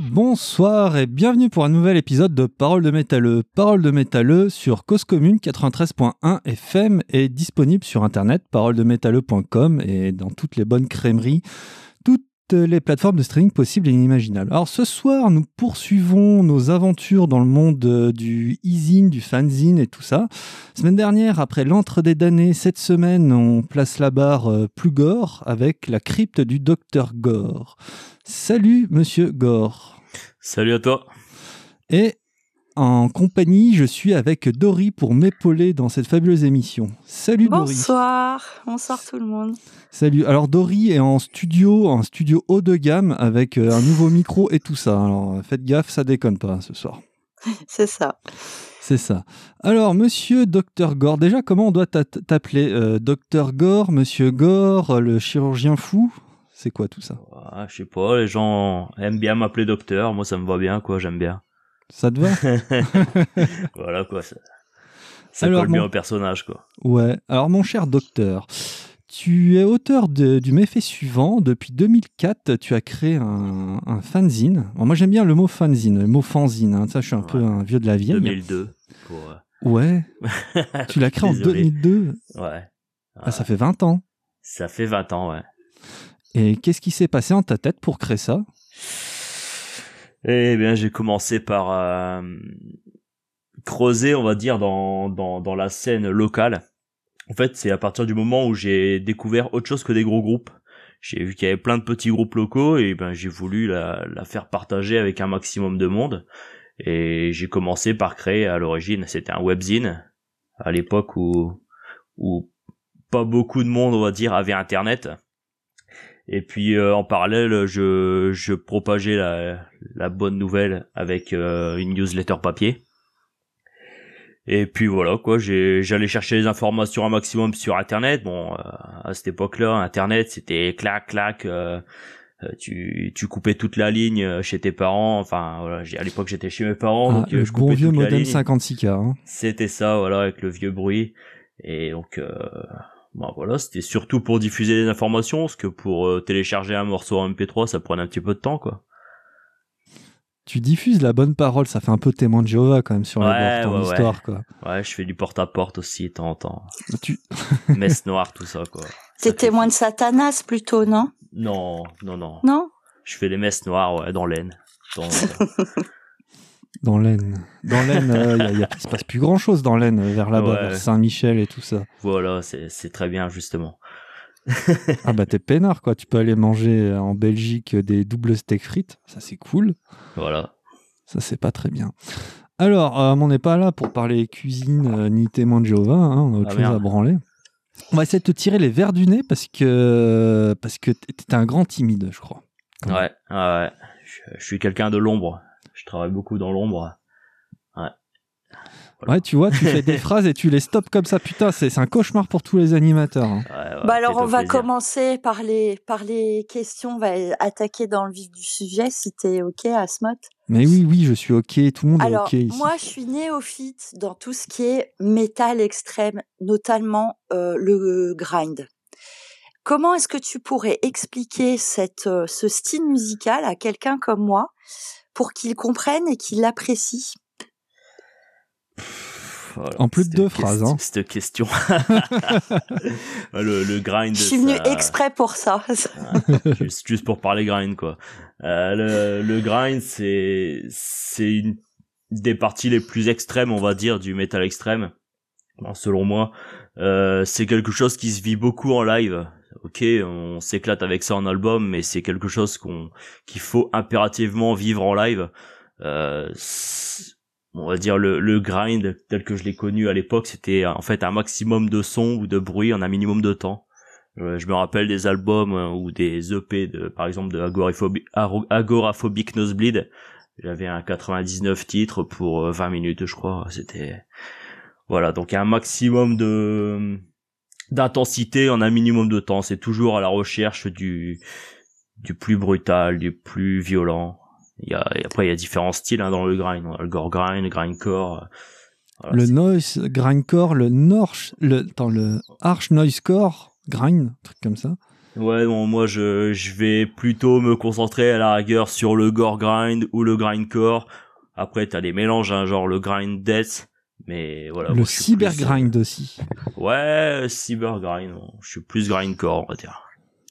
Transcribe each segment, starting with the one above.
Bonsoir et bienvenue pour un nouvel épisode de Parole de métalleux. Parole de métalleux sur Cause Commune 93.1 FM est disponible sur internet paroledemétalleux.com et dans toutes les bonnes crèmeries, toutes les plateformes de streaming possibles et inimaginables. Alors ce soir, nous poursuivons nos aventures dans le monde euh, du e-zine, du fanzine et tout ça. Semaine dernière, après l'entre des damnés, cette semaine, on place la barre euh, plus gore avec la crypte du docteur Gore. Salut Monsieur Gore. Salut à toi. Et en compagnie, je suis avec Dory pour m'épauler dans cette fabuleuse émission. Salut Dory. Bonsoir, bonsoir tout le monde. Salut. Alors Dory est en studio, en studio haut de gamme avec euh, un nouveau micro et tout ça. Alors faites gaffe, ça déconne pas ce soir. C'est ça. C'est ça. Alors, monsieur Docteur Gore, déjà, comment on doit t'a- t'appeler euh, Docteur Gore, monsieur Gore, euh, le chirurgien fou? C'est quoi tout ça? Ah, je sais pas, les gens aiment bien m'appeler docteur, moi ça me va bien, quoi, j'aime bien. Ça te va voilà, quoi, ça, ça Alors, colle bien mon- au personnage, quoi. Ouais. Alors, mon cher docteur, tu es auteur de- du méfait suivant. Depuis 2004, tu as créé un, un fanzine. Alors, moi, j'aime bien le mot fanzine, le mot fanzine. hein. Ça, je suis un peu Ouais. un vieux de la vieille. 2002. Pour, euh, Ouais. Tu l'as créé en Désolé. 2002. Ouais. Ah, ça fait 20 ans. Ça fait 20 ans, ouais. Et qu'est-ce qui s'est passé en ta tête pour créer ça? Eh bien, j'ai commencé par euh, creuser, on va dire, dans, dans, dans la scène locale. En fait, c'est à partir du moment où j'ai découvert autre chose que des gros groupes. J'ai vu qu'il y avait plein de petits groupes locaux et ben j'ai voulu la, la faire partager avec un maximum de monde. Et j'ai commencé par créer à l'origine, c'était un webzine à l'époque où où pas beaucoup de monde, on va dire, avait internet. Et puis euh, en parallèle, je, je propageais la, la bonne nouvelle avec euh, une newsletter papier. Et puis voilà quoi, j'allais chercher les informations un maximum sur internet. Bon, euh, à cette époque-là, internet c'était clac clac. euh, euh, tu tu coupais toute la ligne euh, chez tes parents. Enfin voilà, à l'époque j'étais chez mes parents, Ah, donc Le je bon coupais vieux toute la modem ligne. 56K. hein. C'était ça, voilà, avec le vieux bruit. Et donc, euh, bah voilà, c'était surtout pour diffuser des informations, parce que pour euh, télécharger un morceau en MP3, ça prenait un petit peu de temps, quoi. Tu diffuses la bonne parole, ça fait un peu témoin de Jéhovah quand même sur les Ouais, bords, ton ouais, ouais. histoire quoi. Ouais, je fais du porte-à-porte aussi, de temps en temps. Tu... Messe noire, tout ça, quoi. Fait témoin de. Satanas plutôt, non? Non, non, non. Non? Je fais les messes noires, ouais, dans l'aine. Dans- Dans l'Aisne. Dans l'Aisne, euh, il se passe plus grand chose dans l'Aisne, euh, vers là-bas, Ouais. vers Saint-Michel et tout ça. voilà, c'est très bien, justement. Ah bah t'es peinard quoi, tu peux aller manger euh, en Belgique des doubles steaks frites, ça c'est cool. Voilà. Ça c'est pas très bien. Alors, euh, on n'est pas là pour parler cuisine euh, ni témoin de Jéhovah, hein, on a autre Ah, chose à branler. On va essayer de te tirer les verres du nez parce que parce que t'es un grand timide, je crois. Ouais, ouais, ouais. Je, je suis quelqu'un de l'ombre. Je travaille beaucoup dans l'ombre. Ouais, tu vois, tu fais des phrases et tu les stops comme ça. Putain, c'est c'est un cauchemar pour tous les animateurs. hein. Ouais, ouais, Bah alors on va plaisir. commencer par les par les questions, on va attaquer dans le vif du sujet si t'es ok Asmot. Mais oui, oui, je suis ok. Tout le monde Alors est ok ici. moi je suis néophyte dans tout ce qui est métal extrême, notamment euh, le grind. Comment est-ce que tu pourrais expliquer cette euh, ce style musical à quelqu'un comme moi pour qu'il comprenne et qu'il l'apprécie Voilà, En plus de deux question- phrases, hein. Cette question. le, le grind. Je suis venue ça- exprès pour ça. juste, juste pour parler grind, quoi. Euh, le, le grind, c'est, c'est une des parties les plus extrêmes, on va dire, du métal extrême. Bon, selon moi, euh, c'est quelque chose qui se vit beaucoup en live. Ok, on s'éclate avec ça en album, mais c'est quelque chose qu'on qu'il faut impérativement vivre en live. Euh, on va dire le, le grind tel que je l'ai connu à l'époque, c'était en fait un maximum de son ou de bruit en un minimum de temps. Euh, je me rappelle des albums euh, ou des EP de, par exemple, de Agoraphobic, Nosebleed. J'avais un 99 titres pour euh, 20 minutes, je crois. C'était, voilà. Donc, un maximum de, d'intensité en un minimum de temps. C'est toujours à la recherche du, du plus brutal, du plus violent. Il y a, et après, il y a différents styles hein, dans le grind. On a Le gore grind, le grindcore. Voilà, le noise grindcore, le norch, le, attends, le arch noisecore grind, un truc comme ça. Ouais, bon, moi je, je vais plutôt me concentrer à la rigueur sur le gore grind ou le grindcore. Après, t'as des mélanges, hein, genre le grind death, mais voilà. Le cyber grind aussi. Ouais, cyber grind. Je suis plus grindcore, on va dire.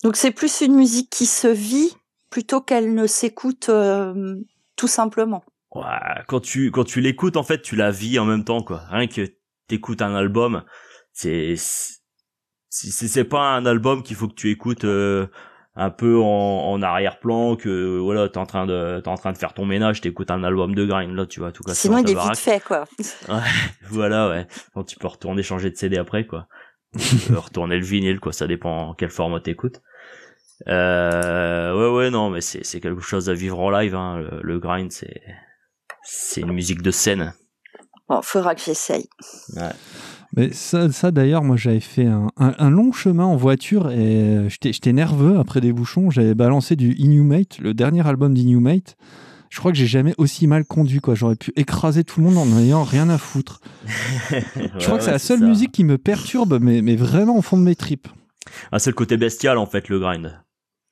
Donc c'est plus une musique qui se vit plutôt qu'elle ne s'écoute euh, tout simplement. Ouais, quand tu quand tu l'écoutes en fait, tu la vis en même temps quoi. Rien que t'écoutes un album, c'est c'est pas un album qu'il faut que tu écoutes euh, un peu en, en arrière-plan que voilà t'es en train de t'es en train de faire ton ménage t'écoutes un album de grind là tu vois tout cas sinon il est vite fait quoi. Ouais voilà ouais. Quand tu peux retourner changer de CD après quoi. Retourner le vinyle quoi ça dépend quel format t'écoutes. Euh, ouais ouais non mais c'est c'est quelque chose à vivre en live hein. le, le grind c'est c'est une musique de scène. Bon faudra que j'essaye. Ouais mais ça, ça d'ailleurs, moi j'avais fait un, un, long chemin en voiture et j'étais nerveux après des bouchons. J'avais balancé du Inhumate, le dernier album d'Inhumate. Je crois que j'ai jamais aussi mal conduit. quoi. J'aurais pu écraser tout le monde en n'ayant rien à foutre. je crois que c'est la seule musique qui me perturbe, mais, mais vraiment au fond de mes tripes. Ah, c'est le côté bestial en fait, le grind.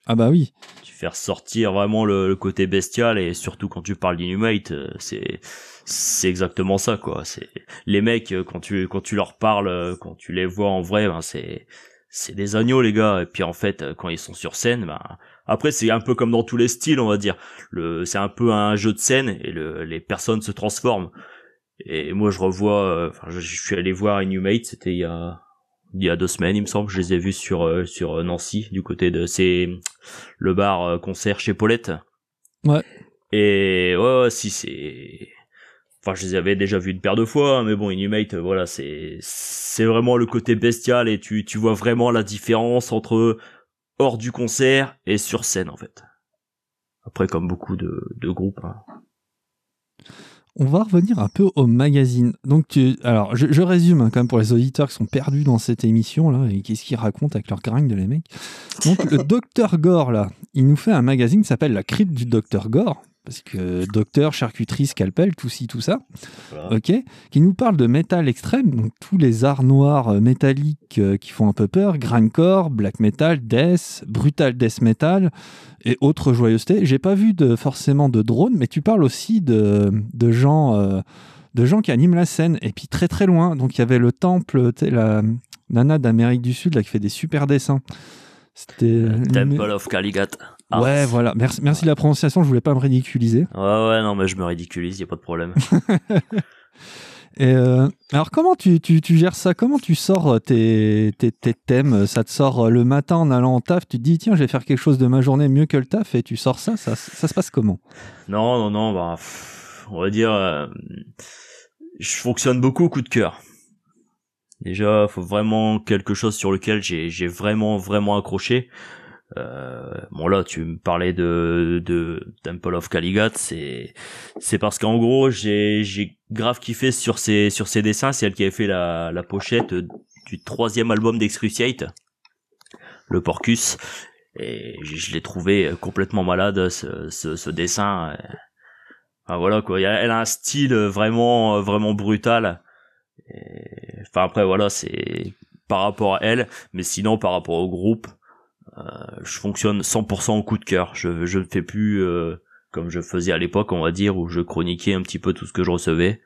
Ah bah oui. Tu fais ressortir vraiment le, le côté bestial et surtout quand tu parles d'Inhumate, euh, c'est c'est exactement ça quoi. C'est les mecs euh, quand tu quand tu leur parles euh, quand tu les vois en vrai ben c'est c'est des agneaux les gars. Et puis en fait euh, quand ils sont sur scène ben après c'est un peu comme dans tous les styles on va dire. Le c'est un peu un jeu de scène et le, les personnes se transforment. Et moi je revois enfin je, suis allé voir Inhumate c'était il y a il y a deux semaines il me semble je les ai vus sur sur Nancy du côté de c'est le bar concert chez Paulette. Ouais. Et ouais, ouais si c'est Enfin, je les avais déjà vus une paire de fois, hein, mais bon, Inhumate, voilà, c'est c'est vraiment le côté bestial et tu tu vois vraiment la différence entre hors du concert et sur scène en fait. Après, comme beaucoup de, de groupes. Hein. On va revenir un peu au magazine. Donc, tu, alors, je, je résume hein, quand même pour les auditeurs qui sont perdus dans cette émission là et qu'est-ce qu'ils racontent avec leur grind les mecs. Donc, le Docteur Gore là, il nous fait un magazine qui s'appelle La Crypte du Docteur Gore parce que docteur, charcuterie, scalpel, tout ci, tout ça, ok, qui nous parle de métal extrême, donc tous les arts noirs euh, métalliques euh, qui font un peu peur, grindcore, black metal, death, brutal death metal et autres joyeusetés. J'ai pas vu de, forcément de drone, mais tu parles aussi de, de gens, euh, de gens qui animent la scène et puis très très loin. Donc il y avait le temple, la nana d'Amérique du Sud là qui fait des super dessins. C'était Temple of Caligat. Ah. Ouais, voilà. Merci, merci de la prononciation. Je voulais pas me ridiculiser. Ouais, ouais, non, mais je me ridiculise, y a pas de problème. Et euh, alors comment tu, tu, tu, gères ça? Comment tu sors tes, tes, tes, thèmes? Ça te sort le matin en allant en taf Tu te dis tiens je vais faire quelque chose de ma journée mieux que le taf et tu sors ça Ça, ça se passe comment? Non non non bah on va dire euh, je fonctionne beaucoup au coup de cœur. Déjà faut vraiment quelque chose sur lequel j'ai vraiment vraiment accroché. Euh, bon là, tu me parlais de, de Temple of Caligat, c'est c'est parce qu'en gros j'ai j'ai grave kiffé sur ces sur ces dessins. C'est elle qui avait fait la la pochette du troisième album d'Excruciate, le Porcus, et je, l'ai trouvé complètement malade ce ce, ce dessin. Enfin, voilà quoi, elle a un style vraiment vraiment brutal. enfin après voilà c'est par rapport à elle, mais sinon par rapport au groupe je fonctionne 100% au coup de cœur. Je, je ne fais plus euh, comme je faisais à l'époque, on va dire, où je chroniquais un petit peu tout ce que je recevais.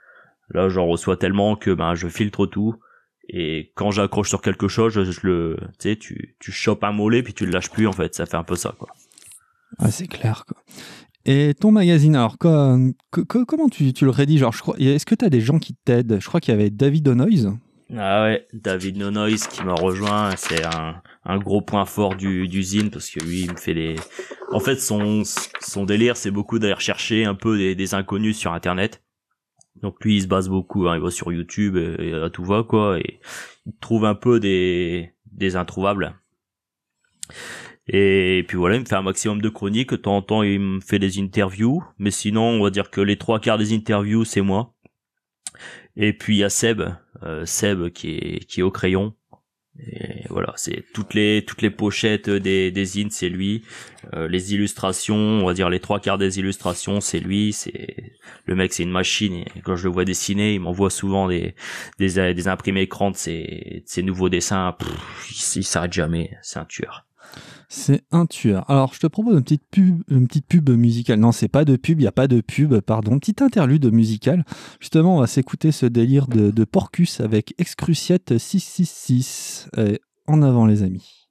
Là, j'en reçois tellement que ben je filtre tout. Et quand j'accroche sur quelque chose, je, le, tu sais, tu, tu chopes un mollet puis tu le lâches plus en fait. Ça fait un peu ça quoi. Ah, c'est clair quoi. Et ton magazine, alors comment tu, tu le rédiges? Je crois, Est-ce que tu as des gens qui t'aident? Je crois qu'il y avait David O'Noise. Ah ouais, David Nonoise qui m'a rejoint, c'est un, un gros point fort du, du zine parce que lui il me fait des en fait son son délire c'est beaucoup d'aller chercher un peu des, des, inconnus sur internet. Donc lui il se base beaucoup hein, il va sur YouTube et, à tout va quoi et il trouve un peu des des introuvables. Et puis voilà il me fait un maximum de chroniques de temps en temps il me fait des interviews mais sinon on va dire que les trois quarts des interviews c'est moi. Et puis il y a Seb euh, Seb qui est qui est au crayon et voilà, c'est toutes les toutes les pochettes des des zines, c'est lui. Euh, les illustrations, on va dire les trois quarts des illustrations, c'est lui. C'est le mec, c'est une machine. Et quand je le vois dessiner, il m'envoie souvent des des des imprimés écrans de ses, ses nouveaux dessins. il, s'arrête jamais. C'est un tueur. C'est un tueur. Alors, je te propose une petite pub, une petite pub musicale. Non, c'est pas de pub, il n'y a pas de pub, pardon. Petite interlude musicale. Justement, on va s'écouter ce délire de, Porcus avec Excruciate 666. Et en avant, les amis.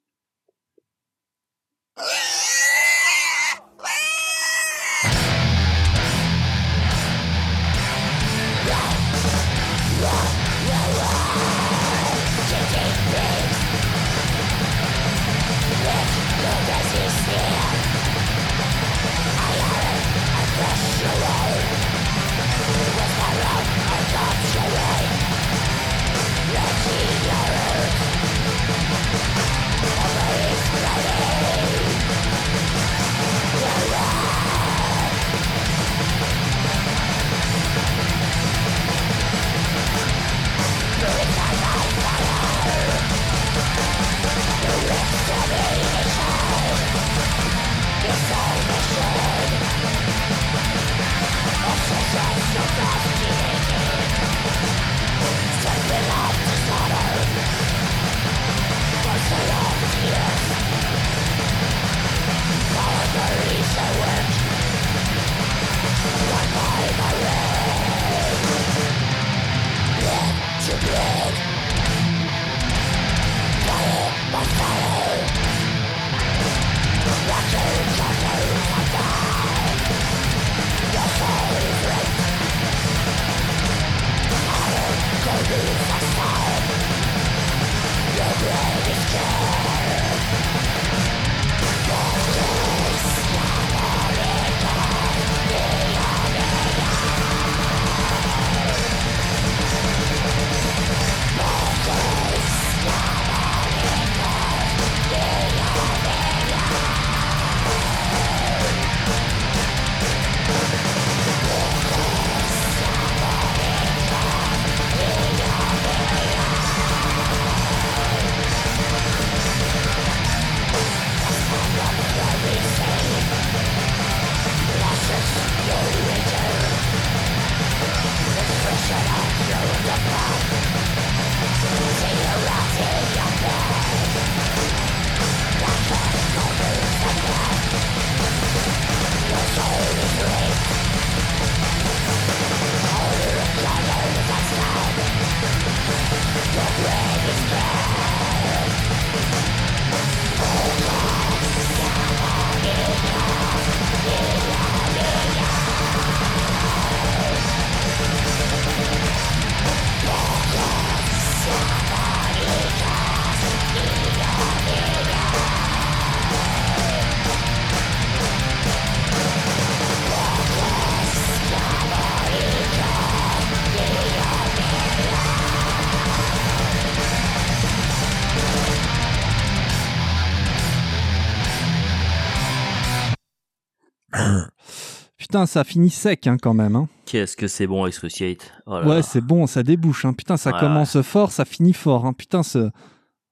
Putain, ça finit sec hein, quand même. Hein. Qu'est-ce que c'est bon, Excruciate oh Ouais, c'est bon, ça débouche. Hein. Putain, ça commence fort, ça finit fort. Hein. Putain, ce,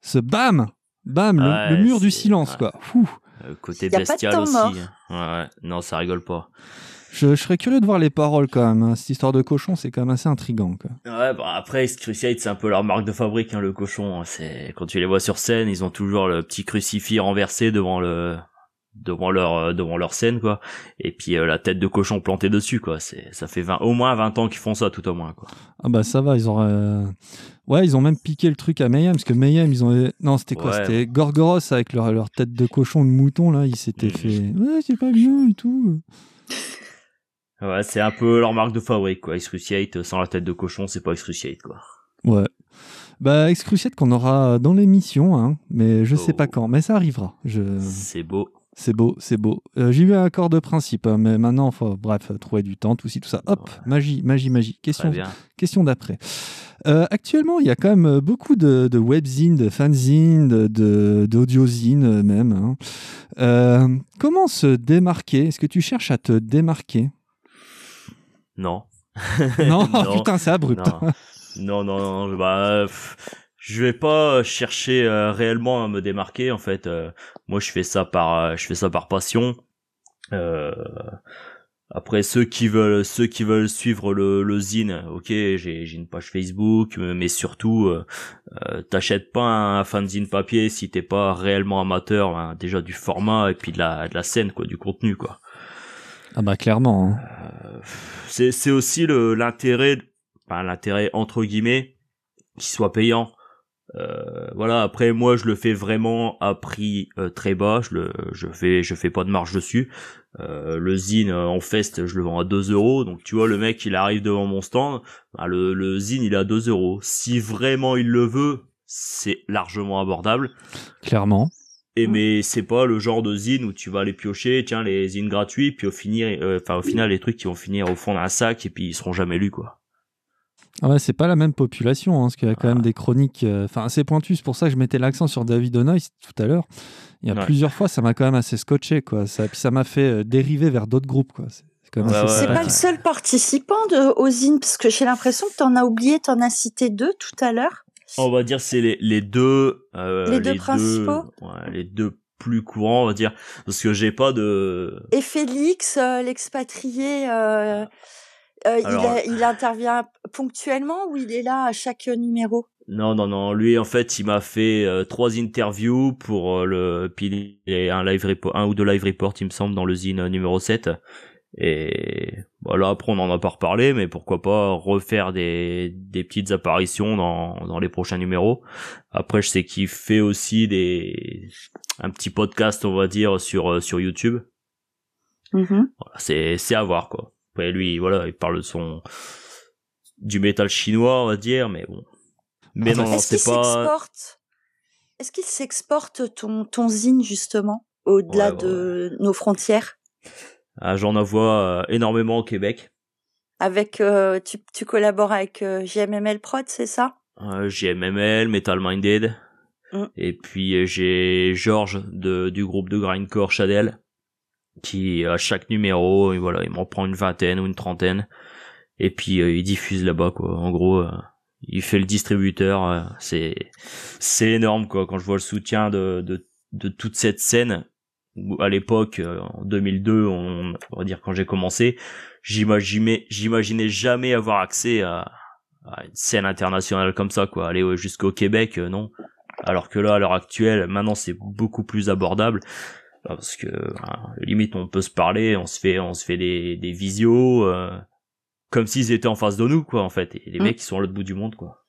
ce bam Bam, le, mur du silence, quoi. Fou. Euh, côté bestial aussi. Ouais, non, ça rigole pas. Je, serais curieux de voir les paroles quand même. Cette histoire de cochon, c'est quand même assez intrigant. Quoi. Ouais, bah après, Excruciate, c'est un peu leur marque de fabrique, le cochon. C'est quand tu les vois sur scène, ils ont toujours le petit crucifix renversé devant le devant leur euh, devant leur scène quoi. Et puis euh, la tête de cochon plantée dessus quoi. C'est ça fait 20 au moins 20 ans qu'ils font ça tout au moins quoi. Ah bah ça va ils ont euh, ouais ils ont même piqué le truc à Mayhem parce que Mayhem ils ont non c'était quoi? C'était Gorgoros avec leur, leur tête de cochon de mouton là ils s'étaient mm. fait ouais c'est pas bien et tout ouais c'est un peu leur marque de fabrique quoi. Excruciate sans la tête de cochon c'est pas Excruciate quoi. Ouais. Bah Excruciate qu'on aura dans l'émission hein, mais je sais pas oh. quand mais ça arrivera je c'est beau c'est beau, c'est beau. Euh, j'ai eu un accord de principe, hein, mais maintenant, faut, bref, trouver du temps, tout ci, tout ça. Hop, magie, magie, magie. Question, question d'après. Euh, actuellement, il y a quand même beaucoup de, de webzines, de fanzines, d'audiozines même. Hein. Euh, comment se démarquer? Est-ce que tu cherches à te démarquer? Non. non, putain, c'est abrupt. Non, non, non, non bah, je vais pas chercher euh, réellement à me démarquer en fait. Euh, moi, je fais ça par, euh, je fais ça par passion. Après ceux qui veulent ceux qui veulent suivre le, le zine, ok, j'ai j'ai une page Facebook, mais surtout euh, euh, t'achètes pas un fanzine papier si t'es pas réellement amateur hein, déjà du format et puis de la de la scène quoi, du contenu quoi. Ah bah clairement. Hein. Euh, c'est c'est aussi le l'intérêt, enfin l'intérêt entre guillemets, qu'il soit payant. Euh, voilà. Après, moi, je le fais vraiment à prix euh, très bas. Je le, je fais, je fais pas de marge dessus. Euh, le zine en fest, je le vends à 2 euros. Donc, tu vois, le mec, il arrive devant mon stand. Bah, le, le zine, il est à 2 euros. Si vraiment il le veut, c'est largement abordable. Clairement. Et mais c'est pas le genre de zine où tu vas aller piocher, tiens les zines gratuits, puis au finir, enfin au final les trucs qui vont finir au fond d'un sac et puis ils seront jamais lus quoi. Ah ouais, c'est pas la même population, hein, parce qu'il y a quand même des chroniques euh, enfin assez pointues. C'est pour ça que je mettais l'accent sur David O'Noy tout à l'heure. Il y a plusieurs fois, ça m'a quand même assez scotché. Quoi. Ça, puis ça m'a fait euh, dériver vers d'autres groupes. Quoi. C'est, c'est pas le seul participant de Ozine, parce que j'ai l'impression que tu en as oublié, tu en as cité deux tout à l'heure. On va dire c'est les, les deux... Euh, les, deux principaux ouais, Les deux plus courants, on va dire. Parce que j'ai pas de... Et Félix, l'expatrié... Euh, il, intervient ponctuellement ou il est là à chaque numéro? Non, non, non. Lui, en fait, il m'a fait euh, trois interviews pour euh, le. Puis un live report, un ou deux live reports, il me semble, dans le zine numéro 7. Et voilà, après on en a pas reparlé, mais pourquoi pas refaire des, des petites apparitions dans, dans les prochains numéros. Après, je sais qu'il fait aussi des un petit podcast, on va dire, sur sur YouTube. Voilà, c'est c'est à voir quoi. Après, lui, voilà, il parle de son du métal chinois, on va dire, mais bon. Mais non, c'est pas. Est-ce qu'il s'exporte ton ton zine justement au-delà de nos frontières? Ah, J'en envoie euh, énormément au Québec. Avec, euh, tu, tu collabores avec euh, JMML Prod, c'est ça? JMML, Metal Minded. Mm. Et puis j'ai Georges de, du groupe de grindcore Chadel qui à chaque numéro, et voilà, il m'en prend une vingtaine ou une trentaine, et puis euh, il diffuse là-bas quoi. En gros, euh, il fait le distributeur, euh, c'est c'est énorme quoi. Quand je vois le soutien de de, de toute cette scène, à l'époque en 2002, on, on va dire quand j'ai commencé, j'imaginais j'imaginais jamais avoir accès à, à, une scène internationale comme ça quoi. Aller jusqu'au Québec, non. Alors que là, à l'heure actuelle, maintenant c'est beaucoup plus abordable parce que limite on peut se parler, on se fait on se fait des des visios euh, comme s'ils étaient en face de nous quoi en fait et les mmh. mecs ils sont à l'autre bout du monde quoi.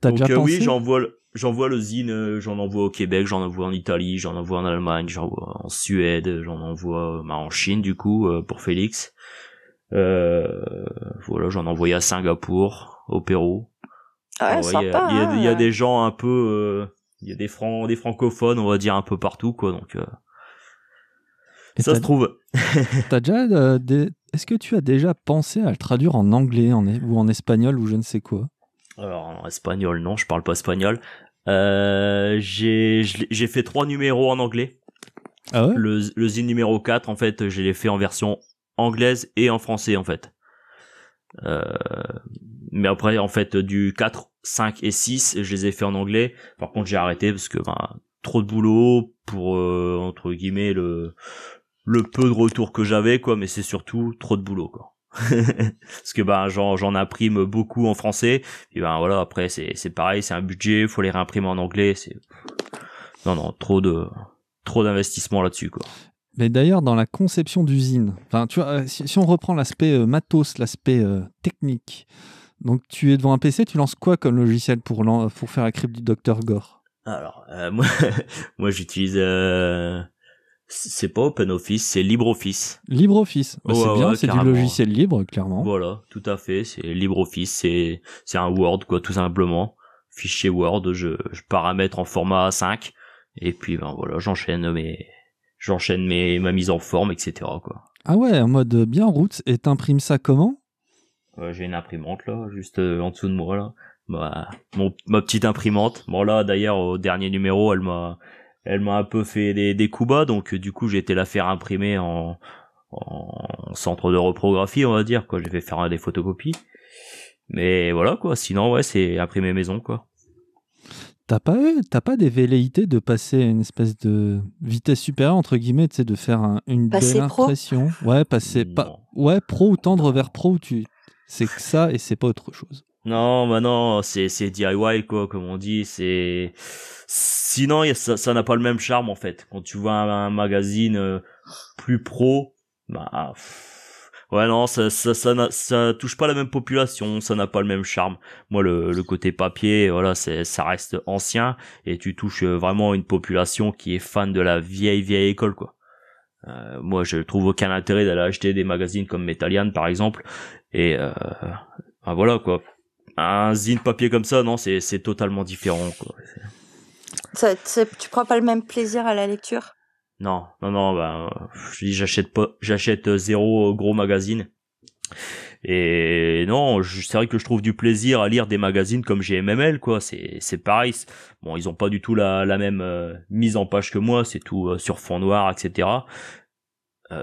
t'as déjà euh, pensé oui, j'envoie j'envoie le zine, euh, j'en envoie au Québec, j'en envoie en Italie, j'en envoie en Allemagne, j'en envoie en Suède, j'en envoie bah, en Chine du coup pour Félix. voilà, j'en envoie à Singapour, au Pérou. Ah, il y, a, y, a, des gens un peu il y a des francs des francophones on va dire un peu partout quoi donc euh, ça se trouve. t'as déjà euh, est-ce que tu as déjà pensé à le traduire en anglais en... ou en espagnol ou je ne sais quoi? Alors en espagnol non je parle pas espagnol. Euh, j'ai j'ai fait trois numéros en anglais. Ah ouais? Le, le zine numéro 4 en fait je l'ai fait en version anglaise et en français en fait. Mais après en fait du 4 5 et 6, je les ai fait en anglais. Par contre, j'ai arrêté parce que ben, trop de boulot pour euh, entre guillemets le peu de retour que j'avais quoi, mais c'est surtout trop de boulot quoi. parce que ben j'en j'en imprime beaucoup en français et ben voilà après c'est pareil c'est un budget faut les réimprimer en anglais c'est non non trop de trop d'investissement là-dessus quoi mais d'ailleurs dans la conception d'usine enfin tu vois euh, si, on reprend l'aspect euh, matos l'aspect technique donc tu es devant un PC, tu lances quoi comme logiciel pour, pour faire la crypte du Dr Gore? Alors euh, moi, moi j'utilise euh, c'est pas OpenOffice, c'est LibreOffice. LibreOffice, bah, c'est bien, c'est du logiciel libre clairement. Voilà, tout à fait, c'est LibreOffice, c'est c'est un Word quoi, tout simplement. Fichier Word, je, je paramètre en format A5 et puis ben voilà, j'enchaîne mes j'enchaîne mes ma mise en forme, etc. quoi. Ah ouais, en mode bien route. Et t'imprimes ça comment? Euh, j'ai une imprimante là, juste euh, en dessous de moi là. Bah, mon, ma petite imprimante. Bon là, d'ailleurs, au dernier numéro, elle m'a, elle m'a un peu fait des, des coups bas, donc du coup, j'ai été la faire imprimer en, en centre de reprographie, on va dire. Quoi, j'ai fait faire des photocopies. Mais voilà quoi. Sinon, ouais, c'est imprimer maison quoi. T'as pas, t'as pas des velléités de passer une espèce de vitesse supérieure, entre guillemets, tu sais, de faire une belle impression? Ouais, passer. Pas, ouais, pro ou tendre vers pro, tu, c'est que ça et c'est pas autre chose. Non, bah non, c'est, c'est DIY, quoi, comme on dit, c'est. Sinon, ça, n'a pas le même charme, en fait. Quand tu vois un, magazine euh, plus pro, bah. Ouais, non, ça, ça, ça, ça, touche pas la même population, ça n'a pas le même charme. Moi, le, le côté papier, voilà, c'est, ça reste ancien et tu touches euh, vraiment une population qui est fan de la vieille, vieille école, quoi. Euh, moi, je trouve aucun intérêt d'aller acheter des magazines comme Metallian, par exemple. Et euh, ben voilà, quoi. Un zine papier comme ça, non, c'est, c'est totalement différent, quoi. Ça, tu prends pas le même plaisir à la lecture? Non, non, non, ben, je dis j'achète pas, j'achète euh, zéro gros magazine. Et non, c'est vrai que je trouve du plaisir à lire des magazines comme GMML, quoi. C'est, c'est pareil. Bon, ils ont pas du tout la, la même euh, mise en page que moi. C'est tout euh, sur fond noir, etc.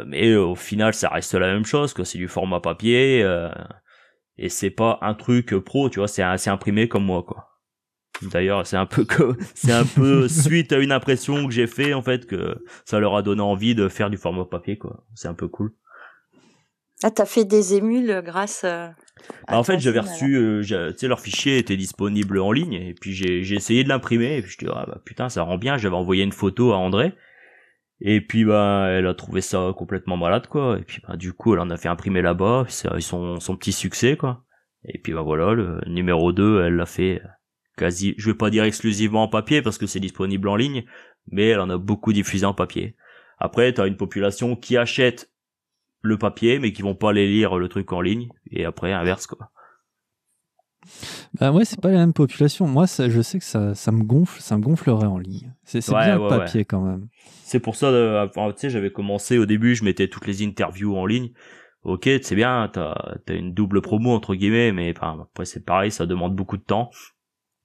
mais au final, ça reste la même chose, quoi. C'est du format papier. et c'est pas un truc pro, tu vois. C'est, c'est imprimé comme moi, quoi. D'ailleurs, c'est un peu que c'est un peu suite à une impression que j'ai fait en fait que ça leur a donné envie de faire du format papier quoi. C'est un peu cool. Ah, t'as fait des émules grâce. Euh, bah, en fait, j'avais reçu, euh, tu sais, leur fichier était disponible en ligne et puis j'ai j'ai essayé de l'imprimer et puis je dis ah bah putain ça rend bien. J'avais envoyé une photo à André et puis bah elle a trouvé ça complètement malade quoi et puis bah du coup elle en a fait imprimer là-bas. Eu son son petit succès quoi. Et puis bah voilà le numéro 2 elle l'a fait quasi, je vais pas dire exclusivement en papier parce que c'est disponible en ligne, mais elle en a beaucoup diffusé en papier. Après, tu as une population qui achète le papier, mais qui vont pas aller lire le truc en ligne, et après, inverse, quoi. Bah ouais, c'est pas la même population. Moi, ça, je sais que ça, ça me gonfle, ça me gonflerait en ligne. C'est bien le papier quand même. C'est pour ça, euh, tu sais, j'avais commencé au début, je mettais toutes les interviews en ligne. Ok, c'est bien, t'as as une double promo entre guillemets, mais après c'est pareil, ça demande beaucoup de temps.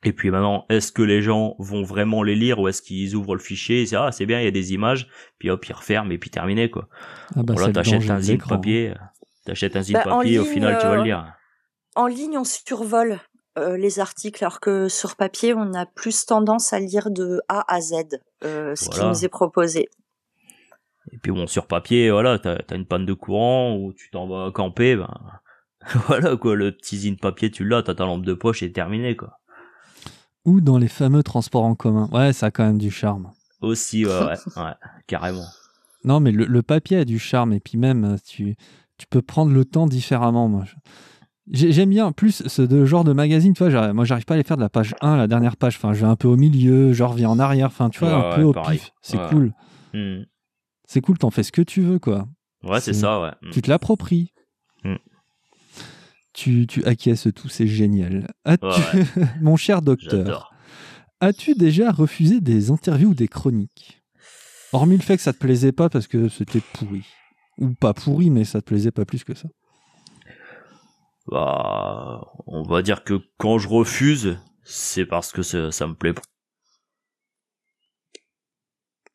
Et puis maintenant, est-ce que les gens vont vraiment les lire ou est-ce qu'ils ouvrent le fichier et disent ah c'est bien, il y a des images, puis hop ils referment et puis terminé quoi. Ah bah voilà, t'achètes un zip papier, t'achètes un zip bah, papier, au final tu vas le euh, lire. En ligne, on survole euh, les articles, alors que sur papier, on a plus tendance à lire de A à Z euh, ce qui nous est proposé. Et puis bon, sur papier, voilà, t'as as une panne de courant ou tu t'en vas camper, ben voilà quoi, le petit zine papier tu l'as, t'as ta lampe de poche et terminé quoi ou dans les fameux transports en commun. Ouais, ça a quand même du charme. Aussi, ouais, ouais, carrément. Non, mais le, papier a du charme, et puis même, tu, tu peux prendre le temps différemment. Moi, J'aime bien plus ce genre de magazine, tu vois, moi j'arrive pas à les faire de la page 1, la dernière page, enfin je vais un peu au milieu, je reviens en arrière, enfin tu vois, un peu au pif, c'est cool. Hmm. C'est cool, t'en fais ce que tu veux, quoi. Ouais, c'est ça, ouais. Tu te l'appropries tu, tu acquiesces tout, c'est génial. Mon cher docteur, as-tu déjà refusé des interviews ou des chroniques? Hormis le fait que ça te plaisait pas parce que c'était pourri. Ou pas pourri, mais ça te plaisait pas plus que ça. Bah, on va dire que quand je refuse, c'est parce que ça, me plaît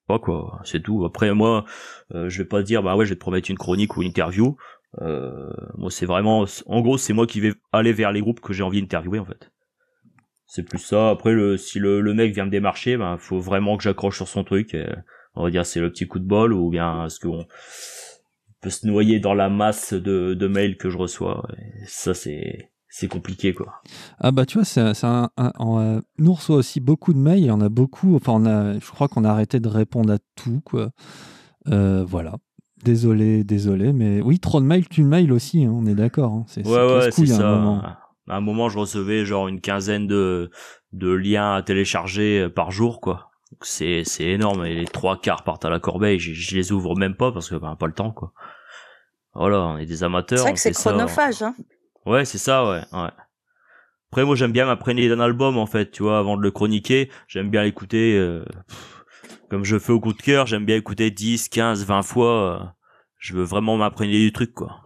pas. quoi, c'est tout. Après moi, euh, je vais pas dire bah ouais, je vais te promettre une chronique ou une interview. Euh, moi, c'est vraiment, en gros, c'est moi qui vais aller vers les groupes que j'ai envie d'interviewer en fait. C'est plus ça. Après, si le, le mec vient me démarcher, ben, faut vraiment que j'accroche sur son truc. on va dire c'est le petit coup de bol ou bien est-ce qu'on se noyer dans la masse de, de mails que je reçois. ça, c'est c'est compliqué quoi. Ah bah tu vois, c'est, un, euh, nous reçoit aussi beaucoup de mails, il y en a beaucoup. Enfin, on a, je crois qu'on a arrêté de répondre à tout quoi. Euh, voilà. Désolé, désolé, mais oui, trop de mails, tu le mails aussi, hein, on est d'accord. Hein. C'est, ouais, ouais, c'est ça. À un, moment. à un moment, je recevais genre une quinzaine de, de liens à télécharger euh, par jour, quoi. c'est, c'est énorme. Et les trois quarts partent à la corbeille. Je, les ouvre même pas parce que ben, pas le temps, quoi. Voilà, on est des amateurs. C'est vrai que c'est chronophage, hein. Ouais, c'est ça, ouais, ouais. Après, moi, j'aime bien m'imprégner d'un album, en fait, tu vois, avant de le chroniquer. J'aime bien l'écouter. Euh, comme je fais au coup de cœur, j'aime bien écouter 10, 15, 20 fois. Euh, je veux vraiment m'imprégner du truc, quoi.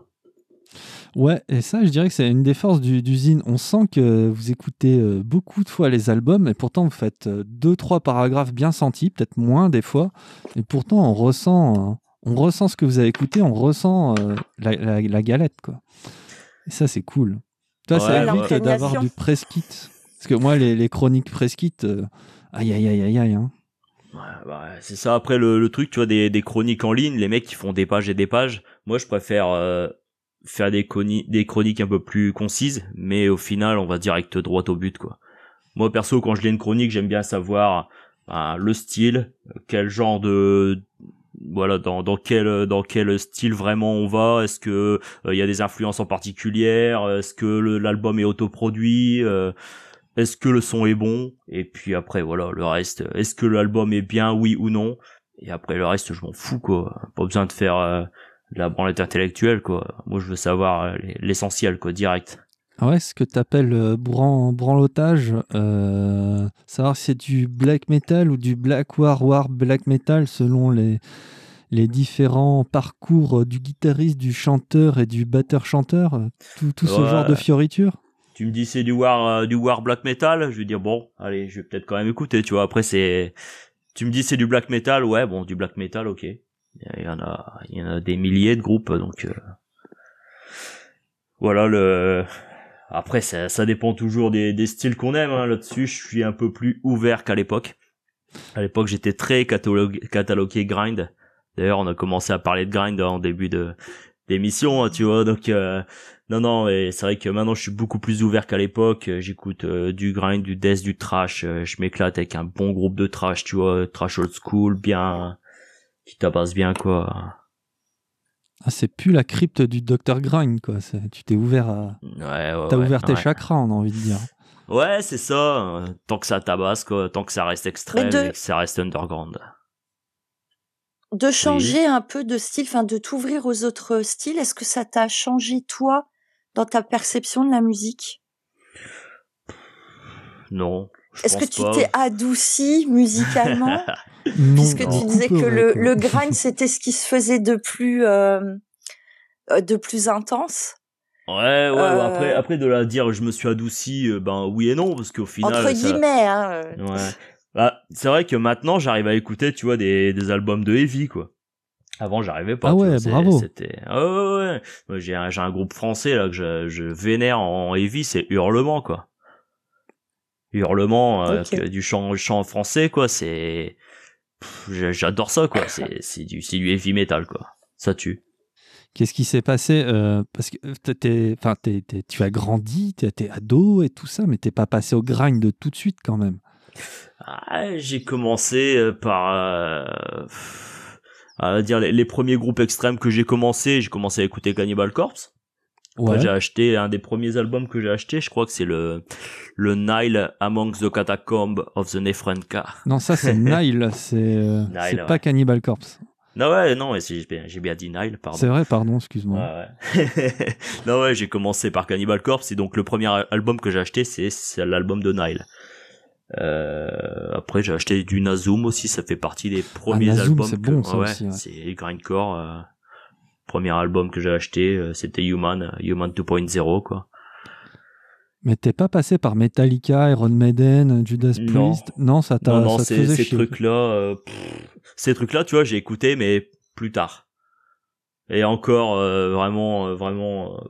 Ouais, et ça, je dirais que c'est une des forces du, zine. On sent que vous écoutez euh, beaucoup de fois les albums, et pourtant vous faites deux, trois paragraphes bien sentis, peut-être moins des fois, et pourtant on ressent, on ressent ce que vous avez écouté, on ressent la, galette, quoi. Et ça, c'est cool. Toi, ça évite d'avoir du press kit. Parce que moi, les, les chroniques Preskit, euh, aïe aïe aïe aïe aïe. Hein. Ouais, bah, c'est ça. Après le, le, truc, tu vois, des, des chroniques en ligne, les mecs qui font des pages et des pages. Moi, je préfère euh, faire des, des chroniques un peu plus concises, mais au final, on va direct droit au but, quoi. Moi, perso, quand je lis une chronique, j'aime bien savoir bah, le style, quel genre de voilà dans, dans quel dans quel style vraiment on va? Est-ce que il y a des influences en particulier est-ce que l'album est autoproduit? Euh, est-ce que le son est bon? Et puis après voilà le reste. Est-ce que l'album est bien oui ou non? Et après le reste je m'en fous quoi. Pas besoin de faire euh, la branlette intellectuelle quoi. Moi je veux savoir euh, l'essentiel quoi direct ouais ce que t'appelles euh, bran branlotage euh, savoir si c'est du black metal ou du black war war black metal selon les les différents parcours du guitariste, du chanteur et du batteur-chanteur, tout, tout ce genre de fioritures. Tu me dis c'est du war euh, du war black metal je vais dire bon allez je vais peut-être quand même écouter tu vois. Après c'est tu me dis c'est du black metal ouais bon du black metal ok. Il y en a il y en a des milliers de groupes donc euh... voilà le après ça, ça dépend toujours des, styles qu'on aime hein. là-dessus je suis un peu plus ouvert qu'à l'époque à l'époque j'étais très catalogué, catalogué grind d'ailleurs on a commencé à parler de grind en début de d'émission hein, tu vois donc euh, non, non, et c'est vrai que maintenant je suis beaucoup plus ouvert qu'à l'époque. J'écoute euh, du grind, du death, du trash. Euh, je m'éclate avec un bon groupe de trash, tu vois, trash old school, bien, qui tabasse bien, quoi. Ah, c'est plus la crypte du Dr Grind, quoi. Tu t'es ouvert à. Ouais, ouais. T'as ouais, ouvert tes ouais. chakras, on a envie de dire. Ouais, c'est ça. Tant que ça tabasse, quoi. Tant que ça reste extrême de... et que ça reste underground. De changer oui. un peu de style, enfin de t'ouvrir aux autres styles, est-ce que ça t'a changé toi dans ta perception de la musique? Non. Est-ce que tu t'es adouci musicalement non, Puisque non, tu disais que le, le grind, c'était ce qui se faisait de plus, euh, de plus intense. Ouais, ouais, euh... après, après de la dire je me suis adouci, euh, ben oui et non, parce qu'au final. Entre guillemets, ça... hein. Ouais. Bah, c'est vrai que maintenant j'arrive à écouter, tu vois, des, des albums de heavy, quoi. Avant, j'arrivais pas. Ah ouais, vois, bravo. C'était. Oh, ouais, ouais. J'ai un, j'ai un groupe français là que je, je vénère en heavy, c'est Hurlement quoi. Hurlement euh, okay. du chant, chant français quoi. C'est. J'adore ça quoi. C'est, c'est du, c'est du heavy metal quoi. Ça tue. Qu'est-ce qui s'est passé euh, Parce que t'es, enfin, t'es, t'es, tu as grandi, t'es, t'es ado et tout ça, mais t'es pas passé au grind de tout de suite quand même. Ah, j'ai commencé euh, par. Euh à dire les, les, premiers groupes extrêmes que j'ai commencé, j'ai commencé à écouter Cannibal Corpse. Ouais. J'ai acheté un des premiers albums que j'ai acheté, je crois que c'est le le Nile Amongst the Catacombs of the Nefrenka. Non, ça c'est Nile, c'est euh, c'est ouais. pas Cannibal Corpse. Non ouais, non, j'ai bien, dit Nile, pardon. C'est vrai, pardon, excuse-moi. Ouais, ouais. non ouais, j'ai commencé par Cannibal Corpse et donc le premier album que j'ai acheté c'est, l'album de Nile. Euh, après j'ai acheté du Nazum aussi, ça fait partie des premiers ah, Nazum, albums. C'est que, bon, ça ouais, aussi, ouais. C'est grindcore. Euh, premier album que j'ai acheté, euh, c'était Human, Human 2.0 quoi. Mais t'es pas passé par Metallica, Iron Maiden, Judas non. Priest? Non, ça t'a. Non, non, ça ces, trucs-là, euh, ces trucs-là, tu vois, j'ai écouté, mais plus tard. Et encore, euh, vraiment, vraiment.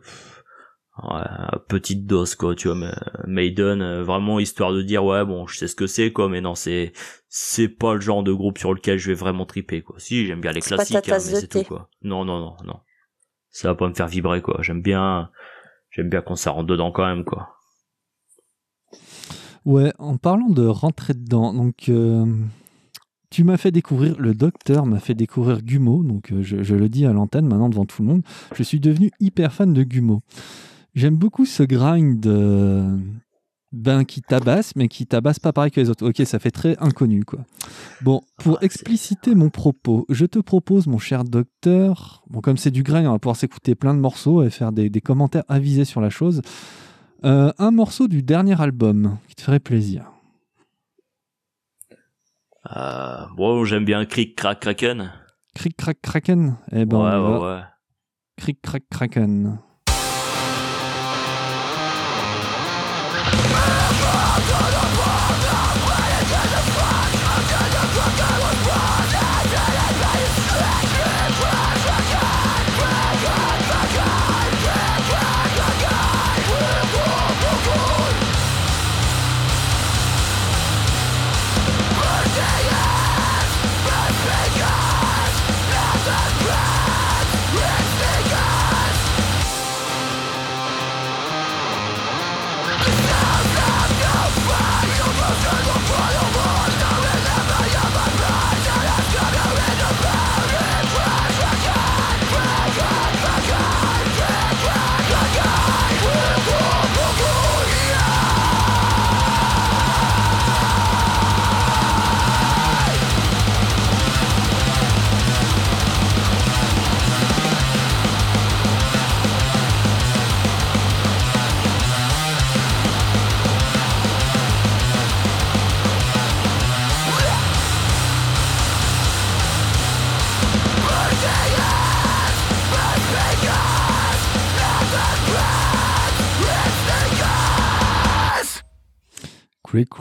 Ouais, petite dose quoi tu vois mais Maiden euh, vraiment histoire de dire ouais bon je sais ce que c'est quoi mais non c'est c'est pas le genre de groupe sur lequel je vais vraiment triper quoi. Si j'aime bien les classiques hein, mais c'est tout quoi. Non non non non. Ça va pas me faire vibrer quoi. J'aime bien j'aime bien quand ça rentre dedans quand même quoi. Ouais en parlant de rentrer dedans donc euh, tu m'as fait découvrir, le docteur m'a fait découvrir Gumo, donc euh, je, je, le dis à l'antenne maintenant devant tout le monde, je suis devenu hyper fan de Gumo. J'aime beaucoup ce grind euh, ben, qui tabasse, mais qui tabasse pas pareil que les autres. Ok, ça fait très inconnu, quoi. Bon, pour ah, expliciter mon propos, je te propose, mon cher docteur, bon, comme c'est du grind, on va pouvoir s'écouter plein de morceaux et faire des, des commentaires avisés sur la chose. Euh, un morceau du dernier album qui te ferait plaisir. Euh, bon, j'aime bien Crick Crack Kraken. Crick Crack Kraken? Eh ben, ouais, ouais, ouais. Crick Crack Kraken.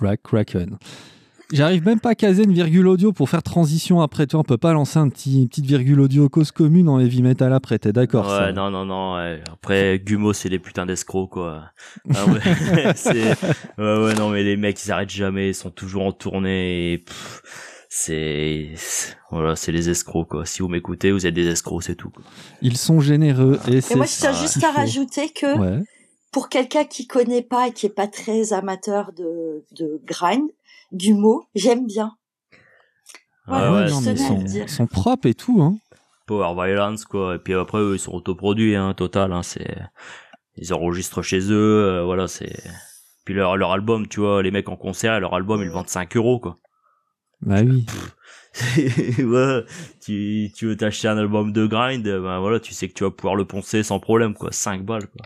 Crack Kraken. J'arrive même pas à caser une virgule audio pour faire transition après. Tu vois, on peut pas lancer un petit, une petite virgule audio cause commune en heavy metal après. T'es d'accord Ouais, ça non, non, non. Ouais. Après, Gumo, c'est des putains d'escrocs, quoi. Ah ouais, c'est... ouais, ouais, non, mais les mecs, ils arrêtent jamais. Ils sont toujours en tournée. Et pff, c'est... Voilà, c'est les escrocs, quoi. Si vous m'écoutez, vous êtes des escrocs, c'est tout. Quoi. Ils sont généreux et c'est Et moi, je tiens juste à faut. rajouter que Ouais. Pour quelqu'un qui connaît pas et qui est pas très amateur de, de grind, du mot, j'aime bien. Voilà, Ah ouais, ouais, non, mais sont, propres et tout. Hein. Power Violence, quoi. Et puis après, eux, ils sont autoproduits, hein, total, hein. C'est... Ils enregistrent chez eux, euh, voilà, c'est... Puis leur, leur album, tu vois, les mecs en concert, leur album, ils vendent 5 euros, quoi. Bah oui. ouais, tu, tu veux t'acheter un album de grind, ben voilà, tu sais que tu vas pouvoir le poncer sans problème, quoi. 5 balles, quoi.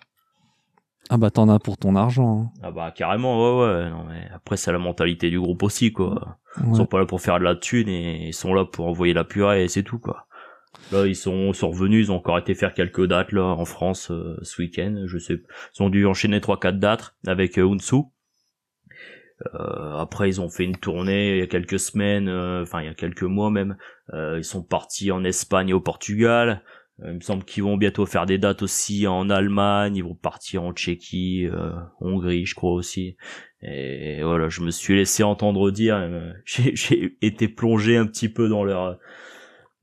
Ah bah t'en as pour ton argent. hein. Ah bah carrément, ouais, ouais. Non, mais après, c'est la mentalité du groupe aussi, quoi. Ils Ouais. sont pas là pour faire de la thune et ils sont là pour envoyer la purée et c'est tout, quoi. Là, ils sont, sont revenus, ils ont encore été faire quelques dates, là, en France, euh, ce week-end, je sais. Ils ont dû enchaîner 3-4 dates avec euh, Unsu. Euh, après, ils ont fait une tournée il y a quelques semaines, euh, enfin, il y a quelques mois même. Euh, ils sont partis en Espagne et au Portugal. Euh, il me semble qu'ils vont bientôt faire des dates aussi en Allemagne. Ils vont partir en Tchéquie, euh, Hongrie, je crois aussi. Et voilà, je me suis laissé entendre dire. euh, j'ai j'ai été plongé un petit peu dans leur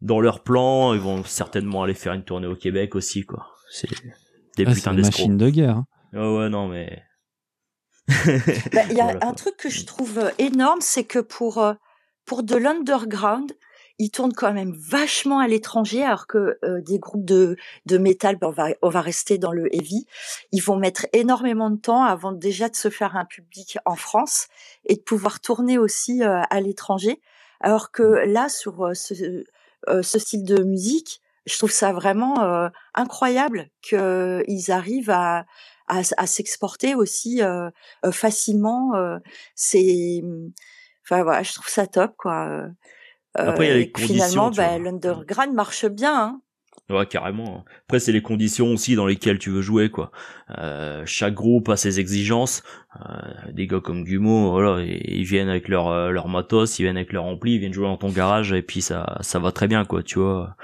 dans leur plan. Ils vont certainement aller faire une tournée au Québec aussi, quoi. C'est des c'est putains une d'escrocs. machine de guerre. hein. Ouais, ouais, non, mais. Bah, Il y a Voilà, un quoi. truc que je trouve euh, énorme, c'est que pour euh, pour de l'underground, ils tournent quand même vachement à l'étranger, alors que euh, des groupes de de métal, ben, on va on va rester dans le heavy, ils vont mettre énormément de temps avant déjà de se faire un public en France et de pouvoir tourner aussi euh, à l'étranger, alors que là sur euh, ce euh, ce style de musique, je trouve ça vraiment euh, incroyable qu'ils arrivent à à, à s'exporter aussi euh, facilement. euh, c'est, enfin voilà, je trouve ça top quoi. Euh, Après, il y a les que finalement, conditions, tu bah, l'underground marche bien. Hein. Ouais, carrément. Après, c'est les conditions aussi dans lesquelles tu veux jouer, quoi. Euh, chaque groupe a ses exigences. Euh, des gars comme Gumo, voilà, ils viennent avec leur euh, leur matos, ils viennent avec leur ampli, ils viennent jouer dans ton garage et puis ça ça va très bien, quoi. Tu vois.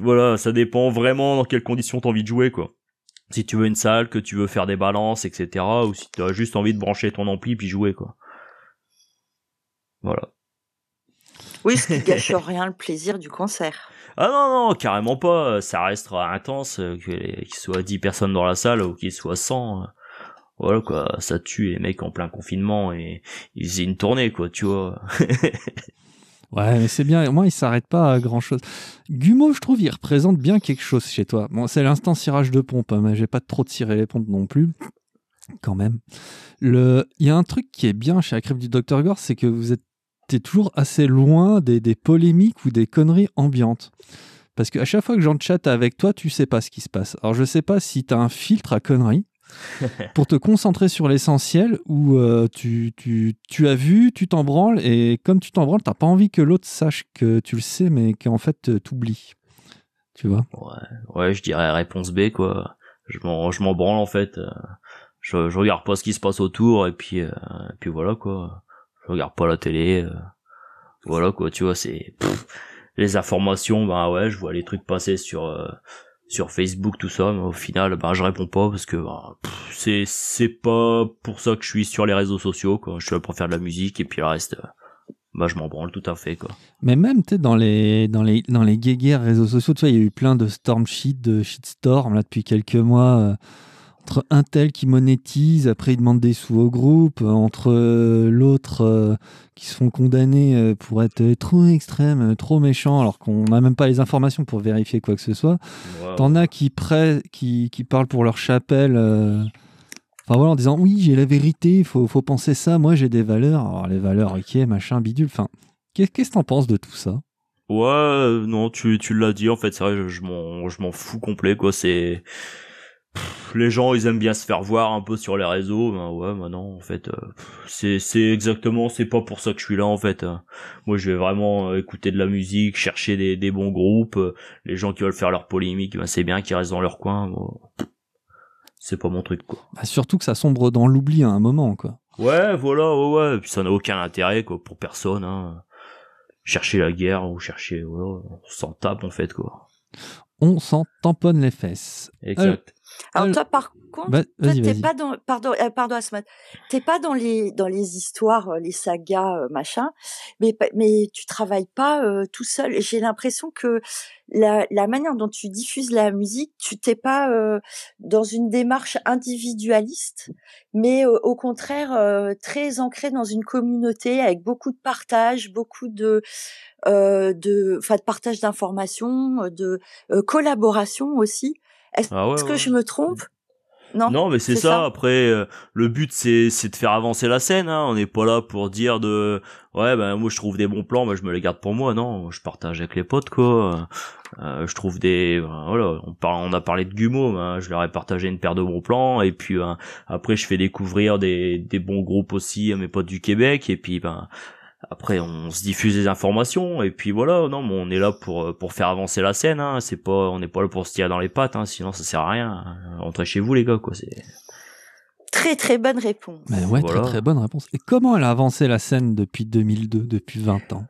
Voilà, ça dépend vraiment dans quelles conditions t'as envie de jouer, quoi. Si tu veux une salle, que tu veux faire des balances, etc., ou si tu as juste envie de brancher ton ampli puis jouer, quoi. Voilà. Oui, ce qui gâche rien le plaisir du concert. Ah non, non, carrément pas. Ça restera intense, euh, qu'il soit 10 personnes dans la salle ou qu'il soit 100. euh, Voilà quoi, ça tue les mecs en plein confinement et ils faisaient une tournée quoi, tu vois. Ouais, mais c'est bien. Au moins, il s'arrête pas à grand chose. Gumo, je trouve, il représente bien quelque chose chez toi. Bon, c'est l'instant cirage de pompe, hein, mais j'ai pas trop tiré les pompes non plus. Quand même. Le... Il y a un truc qui est bien chez la crêpe du Dr. Gore, c'est que vous êtes t'es toujours assez loin des, des polémiques ou des conneries ambiantes. Parce qu'à chaque fois que j'en chatte avec toi, tu sais pas ce qui se passe. Alors, je sais pas si tu as un filtre à conneries pour te concentrer sur l'essentiel ou euh, tu, tu, tu as vu, tu t'en branles et comme tu t'en branles, t'as pas envie que l'autre sache que tu le sais mais qu'en fait euh, t'oublies. Tu vois? Ouais, ouais, je dirais réponse B quoi. Je m'en je m'en branle en fait. euh, Je, je regarde pas ce qui se passe autour et puis euh, et puis voilà quoi. Je regarde pas la télé. euh, Voilà quoi, tu vois, c'est les informations, bah ouais, je vois les trucs passer sur euh, sur Facebook tout ça, mais au final, bah je réponds pas parce que bah, c'est c'est pas pour ça que je suis sur les réseaux sociaux quoi. Je suis là pour faire de la musique et puis le reste, euh, bah je m'en branle tout à fait quoi. Mais même tu dans les, dans, les, dans les guéguerres réseaux sociaux, tu vois, il y a eu plein de storm shit, de shitstorm là depuis quelques mois. Entre un tel qui monétise, après il demande des sous au groupe, euh, entre euh, l'autre euh, qui se font condamner pour être trop extrême, trop méchant, alors qu'on n'a même pas les informations pour vérifier quoi que ce soit. T'en as qui, qui, qui parlent pour leur chapelle, euh, enfin voilà, en disant oui, j'ai la vérité, il faut, faut penser ça, moi j'ai des valeurs. Alors les valeurs, ok, machin, bidule. Enfin, qu'est- qu'est-ce que t'en penses de tout ça? Ouais, non, tu, tu l'as dit, en fait, c'est vrai, je, je m'en fous complet, quoi, c'est, Pff, les gens, ils aiment bien se faire voir un peu sur les réseaux, ben ouais, bah non, en fait, euh, c'est, c'est exactement, c'est pas pour ça que je suis là, en fait. hein. Moi, je vais vraiment euh, écouter de la musique, chercher des, des bons groupes, euh, les gens qui veulent faire leur polémique, ben c'est bien qu'ils restent dans leur coin, moi, c'est pas mon truc, quoi. Bah, Surtout que ça sombre dans l'oubli à un moment, quoi. Ouais, voilà, ouais, ouais. Et puis ça n'a aucun intérêt, quoi, pour personne, hein. Chercher la guerre ou chercher, voilà, on s'en tape, en fait, quoi. On s'en tamponne les fesses. Exact. Alors, toi, par contre, Bah, toi, t'es pas dans, pardon, euh, pardon, Asmat, t'es pas dans les, dans les histoires, les sagas, euh, machin, mais, mais tu travailles pas euh, tout seul. J'ai l'impression que la, la manière dont tu diffuses la musique, tu t'es pas euh, dans une démarche individualiste, mais euh, au contraire euh, très ancré dans une communauté avec beaucoup de partage, beaucoup de, euh, de, enfin, de partage d'informations, de euh, collaboration aussi. Est-ce Ah ouais, que je me trompe? Non. Non, mais c'est ça. ça. Après, euh, le but c'est c'est de faire avancer la scène. Hein. On n'est pas là pour dire de ouais ben moi je trouve des bons plans, ben je me les garde pour moi. Non, je partage avec les potes quoi. Euh, je trouve des ben, voilà. On parle, on a parlé de Gumo, ben, je leur ai partagé une paire de bons plans et puis ben, après je fais découvrir des des bons groupes aussi à mes potes du Québec et puis ben après on se diffuse des informations et puis voilà non mais on est là pour pour faire avancer la scène hein c'est pas on n'est pas là pour se tirer dans les pattes hein sinon ça sert à rien rentrez chez vous les gars quoi c'est Très très bonne réponse. Mais ouais, Voilà. très très bonne réponse. Et comment elle a avancé la scène depuis 2002, depuis 20 ans?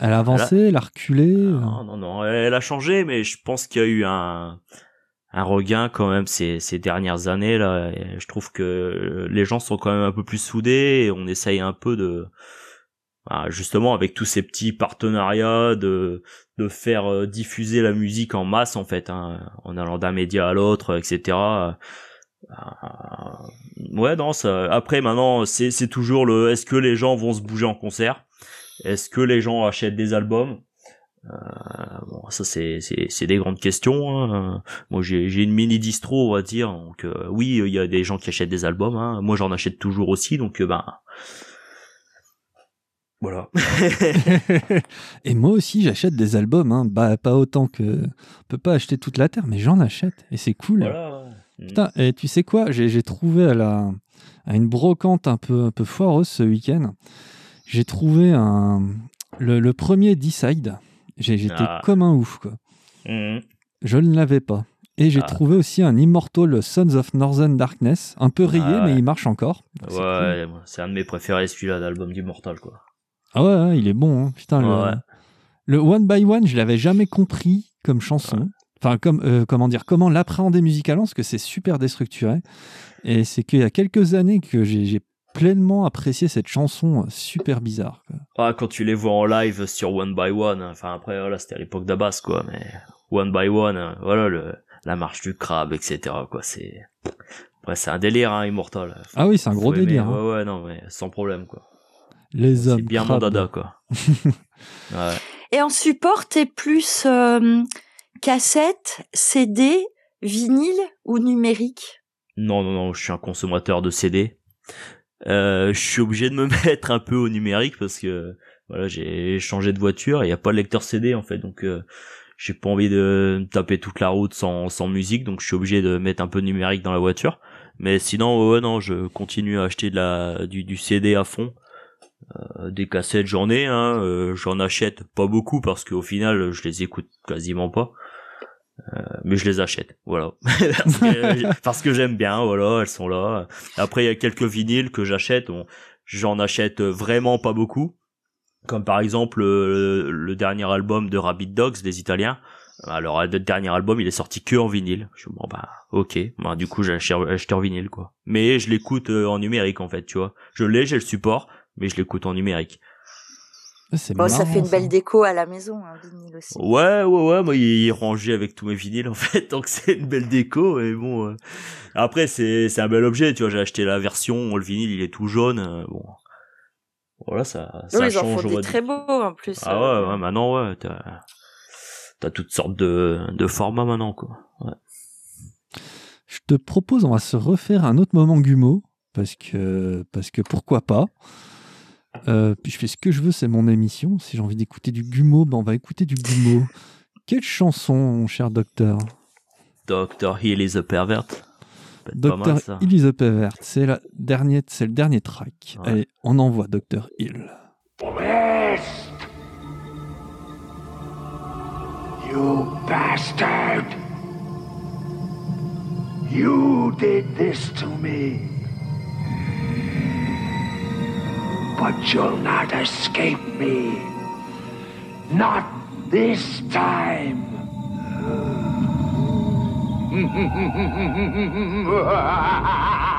Elle a avancé, elle a reculé? Euh, non non non elle a changé mais je pense qu'il y a eu un un regain quand même ces ces dernières années là et je trouve que les gens sont quand même un peu plus soudés et on essaye un peu de bah, justement avec tous ces petits partenariats de de faire euh, diffuser la musique en masse en fait hein, en allant d'un média à l'autre etc Euh, ouais non ça après maintenant c'est c'est toujours le est-ce que les gens vont se bouger en concert? Est-ce que les gens achètent des albums? Euh, bon ça c'est c'est c'est des grandes questions hein. moi j'ai j'ai une mini distro on va dire donc euh, oui il y a des gens qui achètent des albums hein. moi j'en achète toujours aussi donc ben voilà Et moi aussi, j'achète des albums. Hein. Bah, pas autant que. On peut pas acheter toute la terre, mais j'en achète. Et c'est cool. voilà ouais. Putain, et tu sais quoi? J'ai trouvé à, la, à une brocante un peu, un peu foireuse ce week-end. J'ai trouvé un, le, le premier D-Side. J'étais Ah. comme un ouf, quoi. Mhm. Je ne l'avais pas. Et j'ai Ah. trouvé aussi un Immortal Sons of Northern Darkness, un peu rayé, Ah ouais. mais il marche encore. C'est cool. ouais c'est un de mes préférés celui-là d'album d'Immortal quoi Ah ouais, ouais, il est bon. hein. Putain, le- Ouais. le, One by One, je l'avais jamais compris comme chanson. Enfin, comme, euh, comment dire, comment l'appréhender musicalement, parce que c'est super déstructuré. Et c'est qu'il y a quelques années que j'ai pleinement apprécié cette chanson euh, super bizarre. quoi. Ah, quand tu les vois en live sur One by One, hein, enfin après voilà, c'était à l'époque d'Abbas quoi, mais One by One, hein, voilà le la marche du crabe, etc. quoi, c'est après c'est un délire hein, Immortal. Faut- Ah oui, c'est un gros aimer, délire. hein. Ouais ouais non mais sans problème quoi. Les C'est hommes. bien mon dada quoi. ouais. Et en support, t'es plus euh, cassette, CD, vinyle ou numérique? Non non non, je suis un consommateur de CD. Euh, je suis obligé de me mettre un peu au numérique parce que voilà j'ai changé de voiture et il y a pas de lecteur CD en fait donc euh, j'ai pas envie de me taper toute la route sans, sans musique donc je suis obligé de mettre un peu de numérique dans la voiture mais sinon ouais non je continue à acheter de la du, du CD à fond Euh, des cassettes j'en ai hein, euh, j'en achète pas beaucoup parce qu'au final je les écoute quasiment pas. Euh, mais je les achète voilà. Parce que, j'aime bien voilà elles sont là. Après il y a quelques vinyles que j'achète. J'en achète vraiment pas beaucoup. Comme par exemple le, le dernier album de Rabbit Dogs des Italiens. Alors le dernier album il est sorti que en vinyle. Je bon bah ok. Bah, du coup j'ai acheté, acheté en vinyle quoi. Mais je l'écoute euh, en numérique en fait tu vois. Je l'ai j'ai le support mais je l'écoute en numérique Ah, c'est Bon, ça fait une belle déco à la maison, un vinyle aussi. Ouais, ouais, ouais, moi, il est rangé avec tous mes vinyles, en fait, donc c'est une belle déco, et bon, euh, après, c'est, c'est un bel objet, tu vois, j'ai acheté la version, le vinyle, il est tout jaune, euh, bon. Voilà, ça, ça oui, ils en change, font on des très beaux en plus. Ah euh. ouais, ouais, maintenant, ouais, t'as, t'as toutes sortes de, de formats maintenant, quoi. Ouais. Je te propose, on va se refaire un autre moment Gumo, parce que, parce que pourquoi pas. Euh, puis je fais ce que je veux, c'est mon émission. Si j'ai envie d'écouter du Gumo, ben on va écouter du Gumo. Quelle chanson, mon cher docteur Dr. Hill is a pervert. Docteur. Hill is a Pervert, c'est la dernière, c'est le dernier track. Ouais. Allez, on envoie Docteur Hill. West! You bastard! You did this to me. But you'll not escape me. Not this time.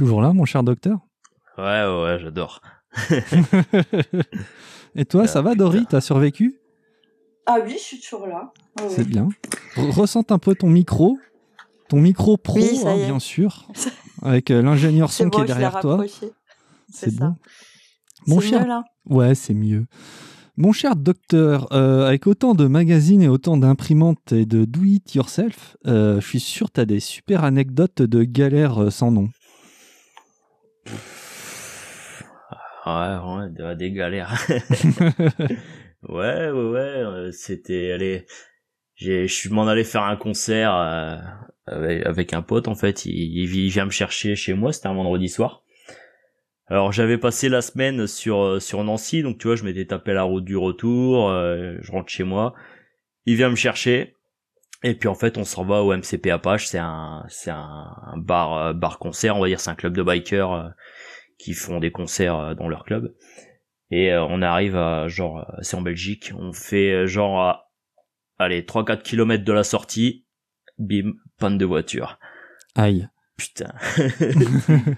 Toujours là, mon cher docteur? Ouais, ouais, ouais, j'adore. Et toi, ça va, Dory? T'as survécu? Ah oui, je suis toujours là. Ah oui. C'est bien. Re- Ressente un peu ton micro. Ton micro pro, Oui, hein, bien sûr. Avec euh, l'ingénieur son bon, qui est derrière toi. C'est ça. bon. Mon cher mieux, là Ouais, c'est mieux. Mon cher docteur, euh, avec autant de magazines et autant d'imprimantes et de do it yourself, euh, je suis sûr que tu as des super anecdotes de galères sans nom. Ouais, ouais, des, galères. ouais, ouais, ouais, euh, c'était, allez, j'ai, je suis m'en allé faire un concert euh, avec, avec un pote en fait. Il, il vient me chercher chez moi. C'était un vendredi soir. Alors j'avais passé la semaine sur euh, sur Nancy, donc tu vois, je m'étais tapé la route du retour. euh, je rentre chez moi. Il vient me chercher. Et puis en fait, on s'en va au MCP Apache. C'est un c'est un, bar euh, bar concert, on va dire. C'est un club de bikers euh, qui font des concerts euh, dans leur club. Et on arrive à genre, c'est en Belgique, on fait genre, à, allez, 3-4 kilomètres de la sortie, bim, panne de voiture. Aïe. Putain.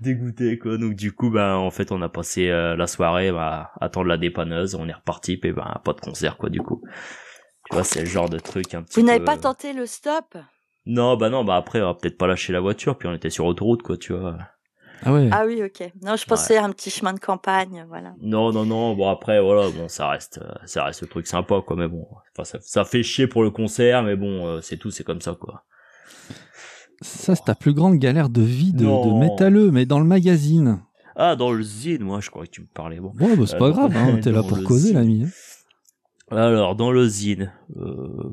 Dégoûté quoi. Donc du coup, ben en fait, on a passé la soirée bah, à attendre la dépanneuse, on est reparti, puis ben pas de concert quoi du coup. Tu vois, c'est le genre de truc un petit Vous n'avez peu- pas tenté le stop? Non, bah non, bah après, on va peut-être pas lâcher la voiture, puis on était sur autoroute quoi, tu vois. Ah ouais. Ah oui, ok. Non, je pensais à un petit chemin de campagne, voilà. Non, non, non. Bon après, voilà, bon, ça reste, euh, ça reste le truc sympa, quoi. Mais bon, enfin, ça, ça fait chier pour le concert, mais bon, euh, c'est tout, c'est comme ça, quoi. Ça, c'est ta plus grande galère de vie de, de métalleux, mais dans le magazine. Ah, dans le zine, moi, je crois que tu me parlais. Bon. Bah, c'est Euh, pas grave, hein, t'es là pour causer, l'ami. Alors, dans le zine, euh,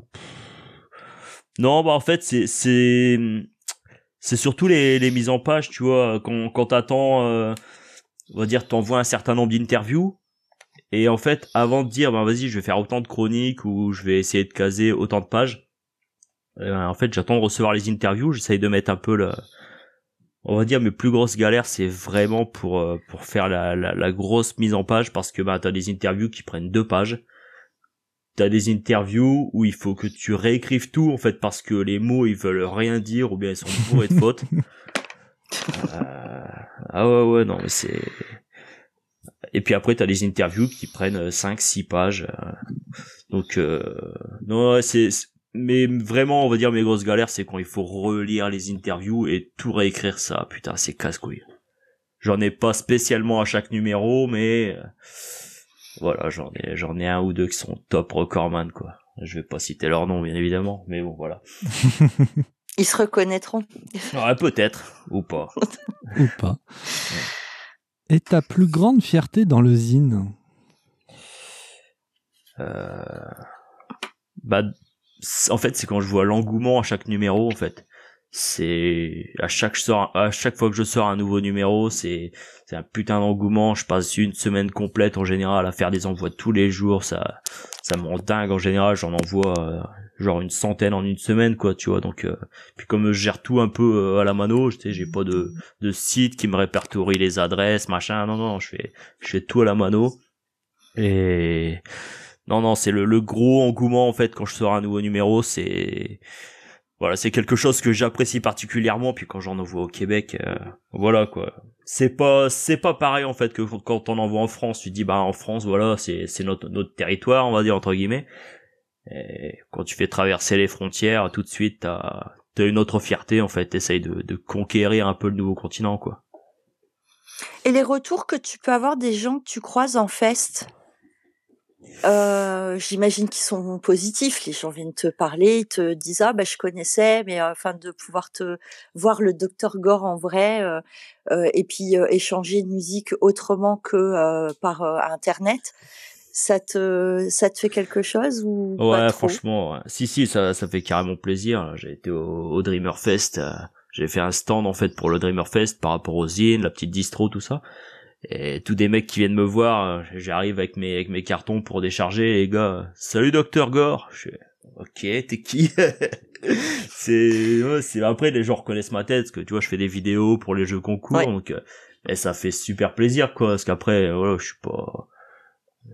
non, bah en fait, c'est, c'est, c'est surtout les, les mises en page, tu vois, quand, quand t'attends, euh, on va dire, t'envoies un certain nombre d'interviews. Et en fait, avant de dire, ben vas-y, je vais faire autant de chroniques ou je vais essayer de caser autant de pages, euh, en fait, j'attends de recevoir les interviews, j'essaye de mettre un peu le, on va dire, mes plus grosses galères, c'est vraiment pour, euh, pour faire la, la, la grosse mise en page parce que, bah, t'as des interviews qui prennent deux pages. T'as des interviews où il faut que tu réécrives tout, en fait, parce que les mots, ils veulent rien dire ou bien ils sont bourrés de fautes. Euh, ah ouais, ouais, non, mais c'est... Et puis après, t'as des interviews qui prennent 5-6 pages. euh. Donc, euh, non, c'est... Mais vraiment, on va dire, mes grosses galères, c'est quand il faut relire les interviews et tout réécrire ça. Putain, c'est casse-couille. J'en ai pas spécialement à chaque numéro, mais... Voilà, j'en ai, j'en ai un ou deux qui sont top recordman, quoi. Je vais pas citer leur nom, bien évidemment, mais bon, voilà. Ils se reconnaîtront. Ouais, peut-être, ou pas. Ou pas. Et ta plus grande fierté dans le zine? Euh, bah en fait c'est quand je vois l'engouement à chaque numéro en fait c'est à chaque fois que je sors un nouveau numéro c'est c'est un putain d'engouement. Je passe une semaine complète en général à faire des envois tous les jours. Ça ça me rend dingue. En général j'en envoie euh, genre une centaine en une semaine quoi tu vois. Donc euh, puis comme je gère tout un peu euh, à la mano tu sais j'ai pas de de site qui me répertorie les adresses machin. Non non je fais je fais tout à la mano. Et non non c'est le, le gros engouement en fait quand je sors un nouveau numéro c'est voilà, c'est quelque chose que j'apprécie particulièrement. Puis quand j'en envoie au Québec, euh, voilà quoi. C'est pas, c'est pas pareil en fait que quand on envoie en France. Tu dis bah en France, voilà, c'est c'est notre notre territoire, on va dire entre guillemets. Et quand tu fais traverser les frontières, tout de suite t'as t'as une autre fierté en fait. T'essayes de de conquérir un peu le nouveau continent quoi. Et les retours que tu peux avoir des gens que tu croises en fest, euh, j'imagine qu'ils sont positifs. Les gens viennent te parler, ils te disent ah bah je connaissais, mais afin de pouvoir te voir le docteur Gore en vrai euh, euh, et puis échanger de musique autrement que par internet. Ça te ça te fait quelque chose ou ouais franchement si si ça ça fait carrément plaisir j'ai été au, au Dreamer Fest j'ai fait un stand en fait pour le Dreamer Fest par rapport aux zines la petite distro tout ça et tous des mecs qui viennent me voir, euh, j'arrive avec mes avec mes cartons pour décharger les gars. Salut docteur Gore. Je suis OK, t'es qui? C'est c'est après les gens reconnaissent ma tête parce que tu vois, je fais des vidéos pour les jeux concours donc euh, et ça fait super plaisir quoi parce qu'après voilà, je suis pas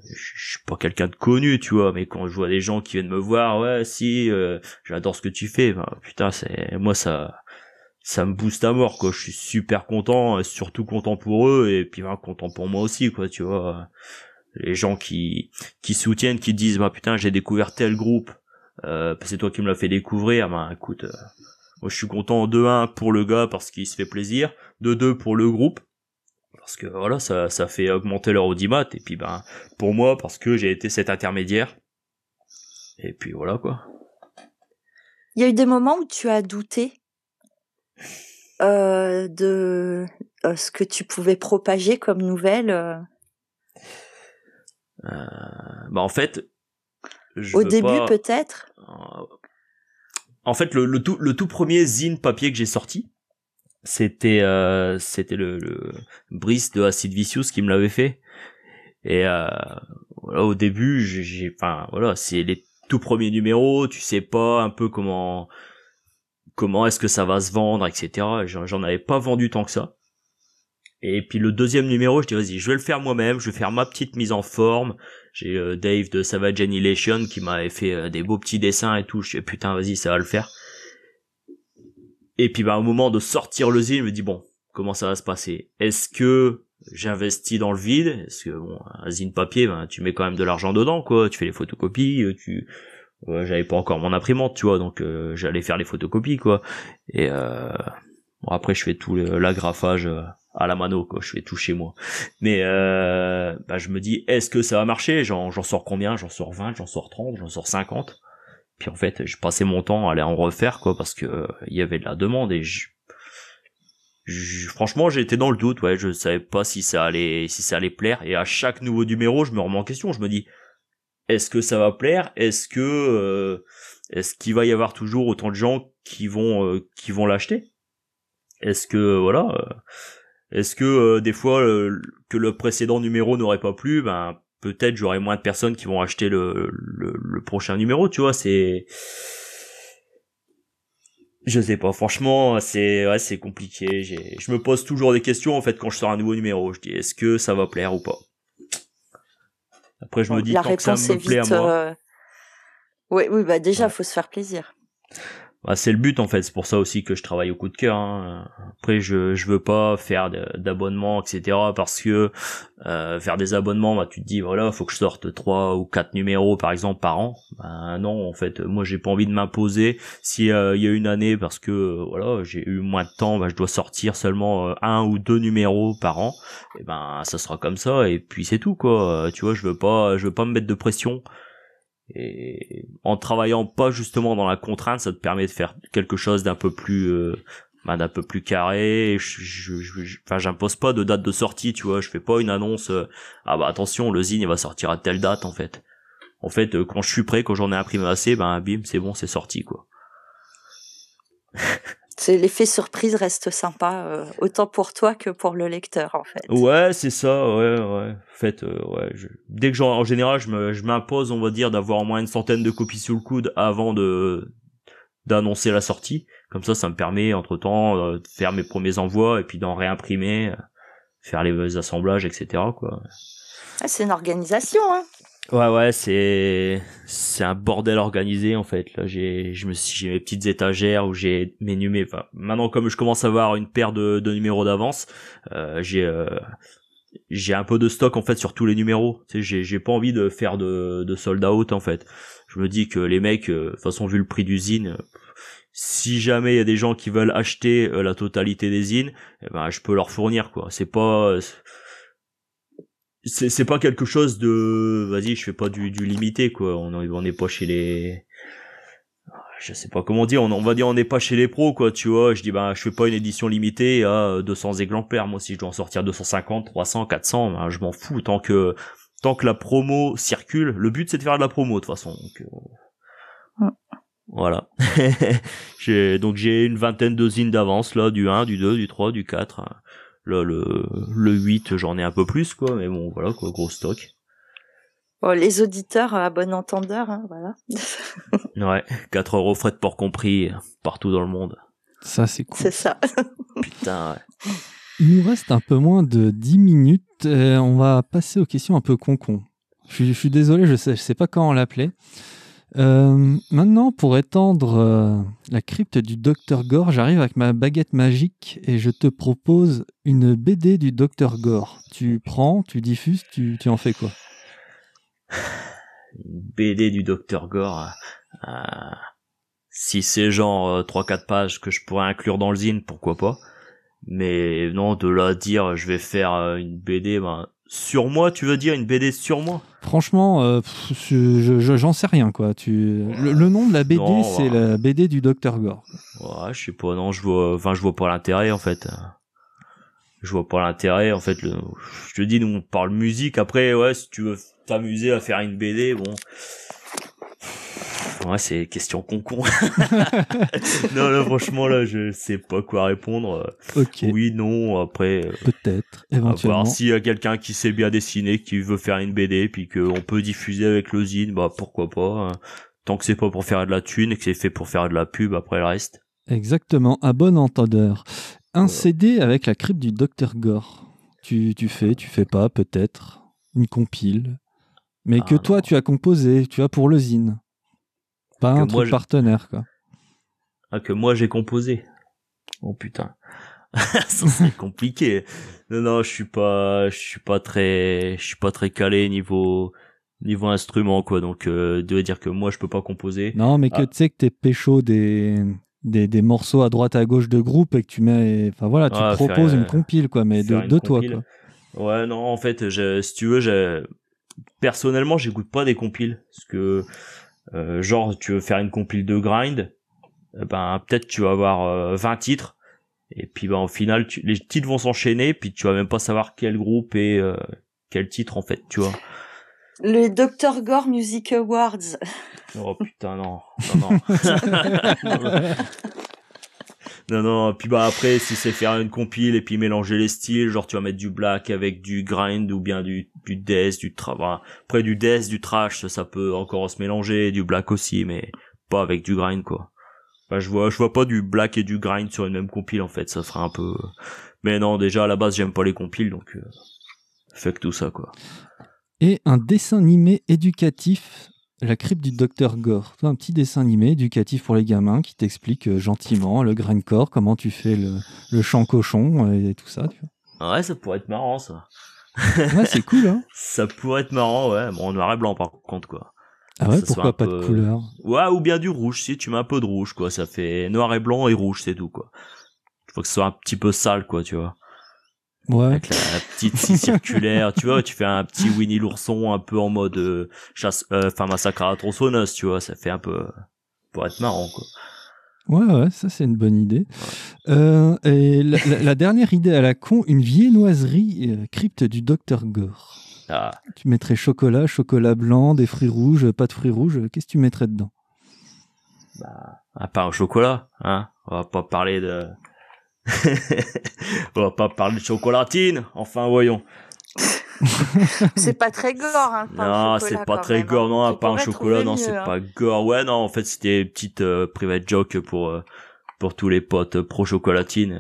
je suis pas quelqu'un de connu, tu vois, mais quand je vois des gens qui viennent me voir, ouais, si, euh, j'adore ce que tu fais, ben, putain, c'est moi ça, ça me booste à mort quoi. Je suis super content surtout content pour eux et puis ben, content pour moi aussi quoi tu vois. Les gens qui qui soutiennent qui disent bah putain j'ai découvert tel groupe euh, c'est toi qui me l'as fait découvrir ben écoute euh, moi je suis content de 1 pour le gars parce qu'il se fait plaisir de 2 pour le groupe parce que voilà ça ça fait augmenter leur audimat et puis ben pour moi parce que j'ai été cet intermédiaire. Et puis voilà quoi. Il y a eu des moments où tu as douté euh, de euh, ce que tu pouvais propager comme nouvelle euh? bah en fait au début peut-être? en fait le, le, tout le tout premier zine papier que j'ai sorti c'était c'était le, le Brice de Acid Vicious qui me l'avait fait et voilà au début j'ai enfin voilà c'est les tout premiers numéros tu sais pas un peu comment comment est-ce que ça va se vendre, etc. J'en avais pas vendu tant que ça. Et puis le deuxième numéro, je dis vas-y, je vais le faire moi-même, je vais faire ma petite mise en forme. J'ai euh, Dave de Savage Annihilation qui m'avait fait euh, des beaux petits dessins et tout. Je dis putain, vas-y, ça va le faire. Et puis bah au moment de sortir le zine, je me dis bon, comment ça va se passer? Est-ce que j'investis dans le vide? Est-ce que bon, un zine papier, ben, tu mets quand même de l'argent dedans, quoi. Tu fais les photocopies, euh, j'avais pas encore mon imprimante tu vois donc euh, j'allais faire les photocopies quoi. Et euh, bon après je fais tout l'agrafage euh, à la mano quoi. Je fais tout chez moi. Mais euh, bah, je me dis est-ce que ça va marcher? J'en sors combien? J'en sors 20 j'en sors 30 j'en sors 50 puis en fait je passais mon temps à aller en refaire quoi parce que il y avait de la demande et je, franchement j'étais dans le doute ouais. Je savais pas si ça allait si ça allait plaire. Et à chaque nouveau numéro je me remets en question. Je me dis est-ce que ça va plaire? Est-ce que euh, est-ce qu'il va y avoir toujours autant de gens qui vont euh, qui vont l'acheter? Est-ce que voilà euh, Est-ce que des fois que le précédent numéro n'aurait pas plu Ben peut-être j'aurai moins de personnes qui vont acheter le, le, prochain numéro. Tu vois, c'est je sais pas, franchement, c'est c'est compliqué. Je me pose toujours des questions en fait quand je sors un nouveau numéro. Je dis est-ce que ça va plaire ou pas? Après, je me dis la réponse ça me plaît à moi. Euh, oui, oui, bah déjà, il faut se faire plaisir. Bah, c'est le but en fait, c'est pour ça aussi que je travaille au coup de cœur. Hein. Après, je je veux pas faire d'abonnements, etc. Parce que euh, faire des abonnements, bah tu te dis voilà, faut que je sorte trois ou quatre numéros par exemple par an. Bah, non, en fait, moi j'ai pas envie de m'imposer. Si euh, il y a une année parce que voilà, j'ai eu moins de temps, bah, je dois sortir seulement euh, un ou deux numéros par an. Et ben ça sera comme ça et puis c'est tout quoi. Tu vois, je veux pas, je veux pas me mettre de pression. Et en travaillant pas justement dans la contrainte, ça te permet de faire quelque chose d'un peu plus euh, bah, d'un peu plus carré. Je, je, enfin, j'impose pas de date de sortie, tu vois. Je fais pas une annonce. Euh, ah bah attention, le zine il va sortir à telle date en fait. En fait, euh, quand je suis prêt, quand j'en ai imprimé assez, ben bim, c'est bon, c'est sorti quoi. C'est l'effet surprise reste sympa euh, autant pour toi que pour le lecteur en fait. Ouais, c'est ça, ouais, ouais. En fait, euh, ouais, je... dès que j'en, en général, je me, je m'impose, on va dire, d'avoir au moins une centaine de copies sous le coude avant de d'annoncer la sortie. Comme ça, ça me permet entre temps de faire mes premiers envois et puis d'en réimprimer, faire les assemblages, etc. Quoi. Ah, c'est une organisation, hein. Ouais ouais c'est c'est un bordel organisé en fait. Là j'ai je me suis j'ai mes petites étagères où j'ai mes numéros maintenant comme je commence à avoir une paire de, de numéros d'avance euh, j'ai euh, j'ai un peu de stock en fait sur tous les numéros. Tu sais j'ai j'ai pas envie de faire de de sold out en fait. Je me dis que les mecs euh, de toute façon vu le prix d'usine si jamais il y a des gens qui veulent acheter euh, la totalité des zines eh ben je peux leur fournir quoi. C'est pas c'est c'est pas quelque chose de vas-y je fais pas du, du limité quoi. On on n'est pas chez les je sais pas comment dire on, on va dire on n'est pas chez les pros quoi tu vois. Je dis bah je fais pas une édition limitée à 200 exemplaires. Moi si je dois en sortir 250 300 400 ben, je m'en fous. Tant que tant que la promo circule. Le but c'est de faire de la promo de toute façon. Donc euh, voilà. J'ai donc j'ai une vingtaine de zines d'avance là du 1 du 2 du 3 du 4 Là, le, le 8, j'en ai un peu plus, quoi, mais bon, voilà, quoi, gros stock. Bon, les auditeurs à bon entendeur, hein, voilà. Ouais, 4 euros frais de port compris, partout dans le monde. Ça, c'est cool. C'est ça. Putain, ouais. Il nous reste un peu moins de 10 minutes. et on va passer aux questions un peu con-con. Je, suis- je suis désolé, je sais, je sais pas comment l'appeler. Euh, maintenant, pour étendre euh, la crypte du Docteur Gore, j'arrive avec ma baguette magique et je te propose une BD du Docteur Gore. Tu prends, tu diffuses, tu, en fais quoi? Une BD du Dr Gore. euh, si c'est genre euh, 3-4 pages que je pourrais inclure dans le zine, pourquoi pas? Mais non, de là à dire, je vais faire une BD, ben, sur moi, tu veux dire une BD sur moi? Franchement, euh, pff, je- j'en sais rien quoi. Tu... Le, le nom de la BD, c'est bah. la BD du Docteur Gore. Ouais, je sais pas, non, je vois, enfin, je vois pas l'intérêt, en fait. Je vois pas l'intérêt, en fait, le, je te dis, nous, on parle musique, après, ouais, si tu veux t'amuser à faire une BD, bon. Ouais, c'est question con-con. non, là, franchement, là, je sais pas quoi répondre. Ok, Oui, non, après, euh, peut-être, à éventuellement. voir s'il y a quelqu'un qui sait bien dessiner, qui veut faire une BD, puis qu'on peut diffuser avec le zine, bah, pourquoi pas. hein. Tant que c'est pas pour faire de la thune et que c'est fait pour faire de la pub, après le reste. Exactement, à bon entendeur. Un. CD avec la crypte du Dr Gore. Tu, tu fais, tu fais pas, peut-être. Une compile. Mais Ah, que toi, non. tu as composé, tu as pour le zine. Pas Que un moi, truc partenaire, quoi. Ah, que moi j'ai composé. Oh putain. Serait compliqué. Non, non, je suis pas, je suis pas très, je suis pas très calé niveau, niveau instrument, quoi. Donc, euh, de dire que moi je peux pas composer. Non, mais que Ah. tu sais que t'es pécho des, des, des morceaux à droite à gauche de groupe et que tu mets. Enfin voilà, tu Ah, proposes faire, une compile, quoi, mais de, de toi, quoi. Ouais, non, en fait, je, si tu veux, je, personnellement, j'écoute pas des compiles. Parce que, euh, genre, tu veux faire une compile de grind, euh, ben, peut-être tu vas avoir euh, 20 titres. Et puis, ben, au final, tu, les titres vont s'enchaîner, puis tu vas même pas savoir quel groupe et euh, quel titre, en fait, tu vois. Le Dr Gore Music Awards. Oh putain, non. Non, non. non, non. Puis bah après, si c'est faire une compile et puis mélanger les styles, genre tu vas mettre du black avec du grind ou bien du, du death, du tra... enfin, après du death, du trash, ça, peut encore se mélanger, du black aussi, mais pas avec du grind, quoi. Je vois, je vois pas du black et du grind sur une même compile, en fait, ça ferait un peu... Mais non, déjà, à la base, j'aime pas les compiles, donc... Euh... Fuck tout ça, quoi. Et un dessin animé éducatif, la crypte du Dr Gore. Un petit dessin animé éducatif pour les gamins qui t'explique euh, gentiment le grindcore, comment tu fais le, le chant cochon euh, et tout ça. Tu Ouais, ça pourrait être marrant, ça. Ouais, c'est cool, hein Ça pourrait être marrant, ouais. Bon, en noir et blanc, par contre, quoi. Ah ouais, pourquoi pas peu- de couleur? Ouais, ou bien du rouge, si tu mets un peu de rouge, quoi. Ça fait noir et blanc et rouge, c'est tout, quoi. Faut que ce soit un petit peu sale, quoi, tu vois. Ouais, Avec la, la petite scie circulaire, tu vois, tu fais un petit Winnie l'ourson un peu en mode euh, chasse, euh, enfin massacre à la tronçonneuse, tu vois, ça fait un peu euh, pour être marrant, quoi. ouais, ouais, ça c'est une bonne idée. Euh, et la, la- la dernière idée à la con, une viennoiserie euh, crypte du Dr Gore. Ah, Tu mettrais chocolat, chocolat blanc, des fruits rouges, pas de fruits rouges. Qu'est-ce que tu mettrais dedans? Un pain au chocolat, hein. On va pas parler de... On va pas parler de chocolatine. Enfin, voyons. C'est pas très gore, hein, le au Non, c'est pas très même, gore, hein. non, un pain au pourrais chocolat, non, c'est hein. pas gore. Ouais, non, en fait, c'était une petite euh, private joke pour euh, pour tous les potes euh, pro chocolatine.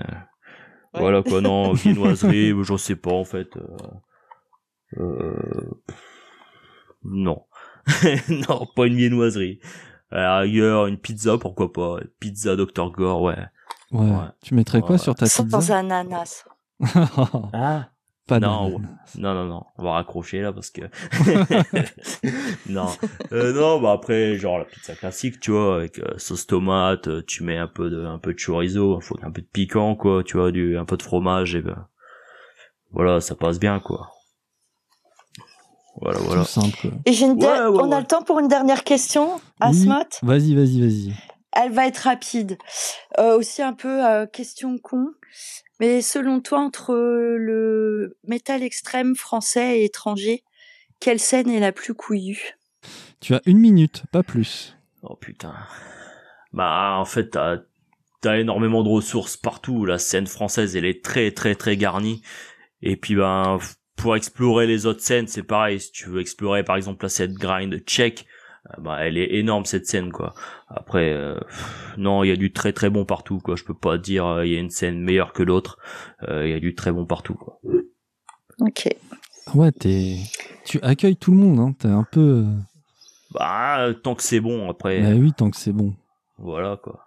Ouais. Voilà quoi, non, viennoiserie, je sais pas en fait. euh, non, non, pas une viennoiserie. À rigueur, une pizza, pourquoi pas. Pizza Dr Gore, ouais. Ouais. Ouais. Tu mettrais quoi Ouais. sur ta Sans pizza ananas. Ah Pas Non, d'ananas. Non, non, non, on va raccrocher là parce que... non, euh, non, bah après, genre la pizza classique, tu vois, avec euh, sauce tomate, euh, tu mets un peu de, un peu de chorizo, faut un peu de piquant, quoi, tu vois, du, un peu de fromage, et ben, voilà, ça passe bien, quoi. Voilà, voilà. Tout simple. quoi. Et j'ai une Ouais, ouais, on ouais. a le temps pour une dernière question, Oui. Asmot Vas-y, vas-y, vas-y. Elle va être rapide. Euh, aussi un peu euh, question con. Mais selon toi, entre le métal extrême français et étranger, quelle scène est la plus couillue? Tu as une minute, pas plus. Oh putain. Bah, en fait, t'as, t'as énormément de ressources partout. La scène française, elle est très, très, très garnie. Et puis, ben, pour explorer les autres scènes, c'est pareil. Si tu veux explorer, par exemple, la scène grind tchèque, bah, elle est énorme, cette scène, quoi. Après, euh, non, il y a du très, très bon partout, quoi. Je peux pas dire, euh, il y a une scène meilleure que l'autre. Euh, Il y a du très bon partout, quoi. Ok. Ouais, t'es... tu accueilles tout le monde. Hein. T'es un peu. euh, Bah, euh, tant que c'est bon, après, Bah oui, tant que c'est bon. voilà, quoi.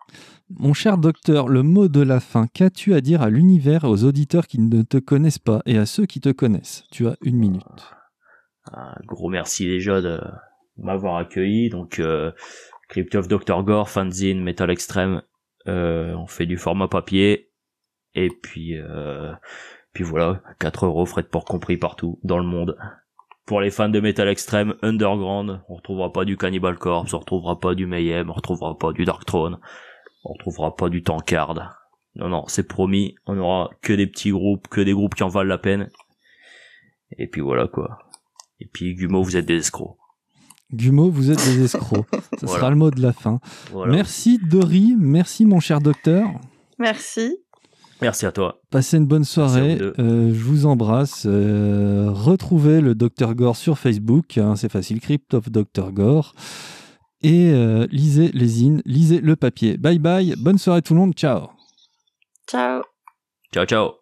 Mon cher docteur, le mot de la fin, qu'as-tu à dire à l'univers et aux auditeurs qui ne te connaissent pas et à ceux qui te connaissent? Tu as une minute. Un gros merci déjà de m'avoir accueilli. Donc, euh, Crypt of Dr. Gore, fanzine, Metal Extreme. Euh, on fait du format papier. Et puis, euh, puis voilà, 4 euros, frais de port compris partout dans le monde. Pour les fans de Metal Extreme, Underground, on retrouvera pas du Cannibal Corpse, on retrouvera pas du Mayhem, on retrouvera pas du Dark Throne, on retrouvera pas du Tankard. Non, non, c'est promis, on aura que des petits groupes, que des groupes qui en valent la peine. Et puis voilà quoi. Et puis Gumo, vous êtes des escrocs. Gumo, vous êtes des escrocs. Ce Voilà. sera le mot de la fin. Voilà. Merci Dory, merci mon cher docteur. Merci. Merci à toi. Passez une bonne soirée. Euh, je vous embrasse. Euh, retrouvez le Dr Gore sur Facebook. hein, c'est facile. Crypt of Dr Gore. Et euh, lisez les zines, lisez le papier. Bye bye. Bonne soirée tout le monde. Ciao. Ciao. Ciao, ciao.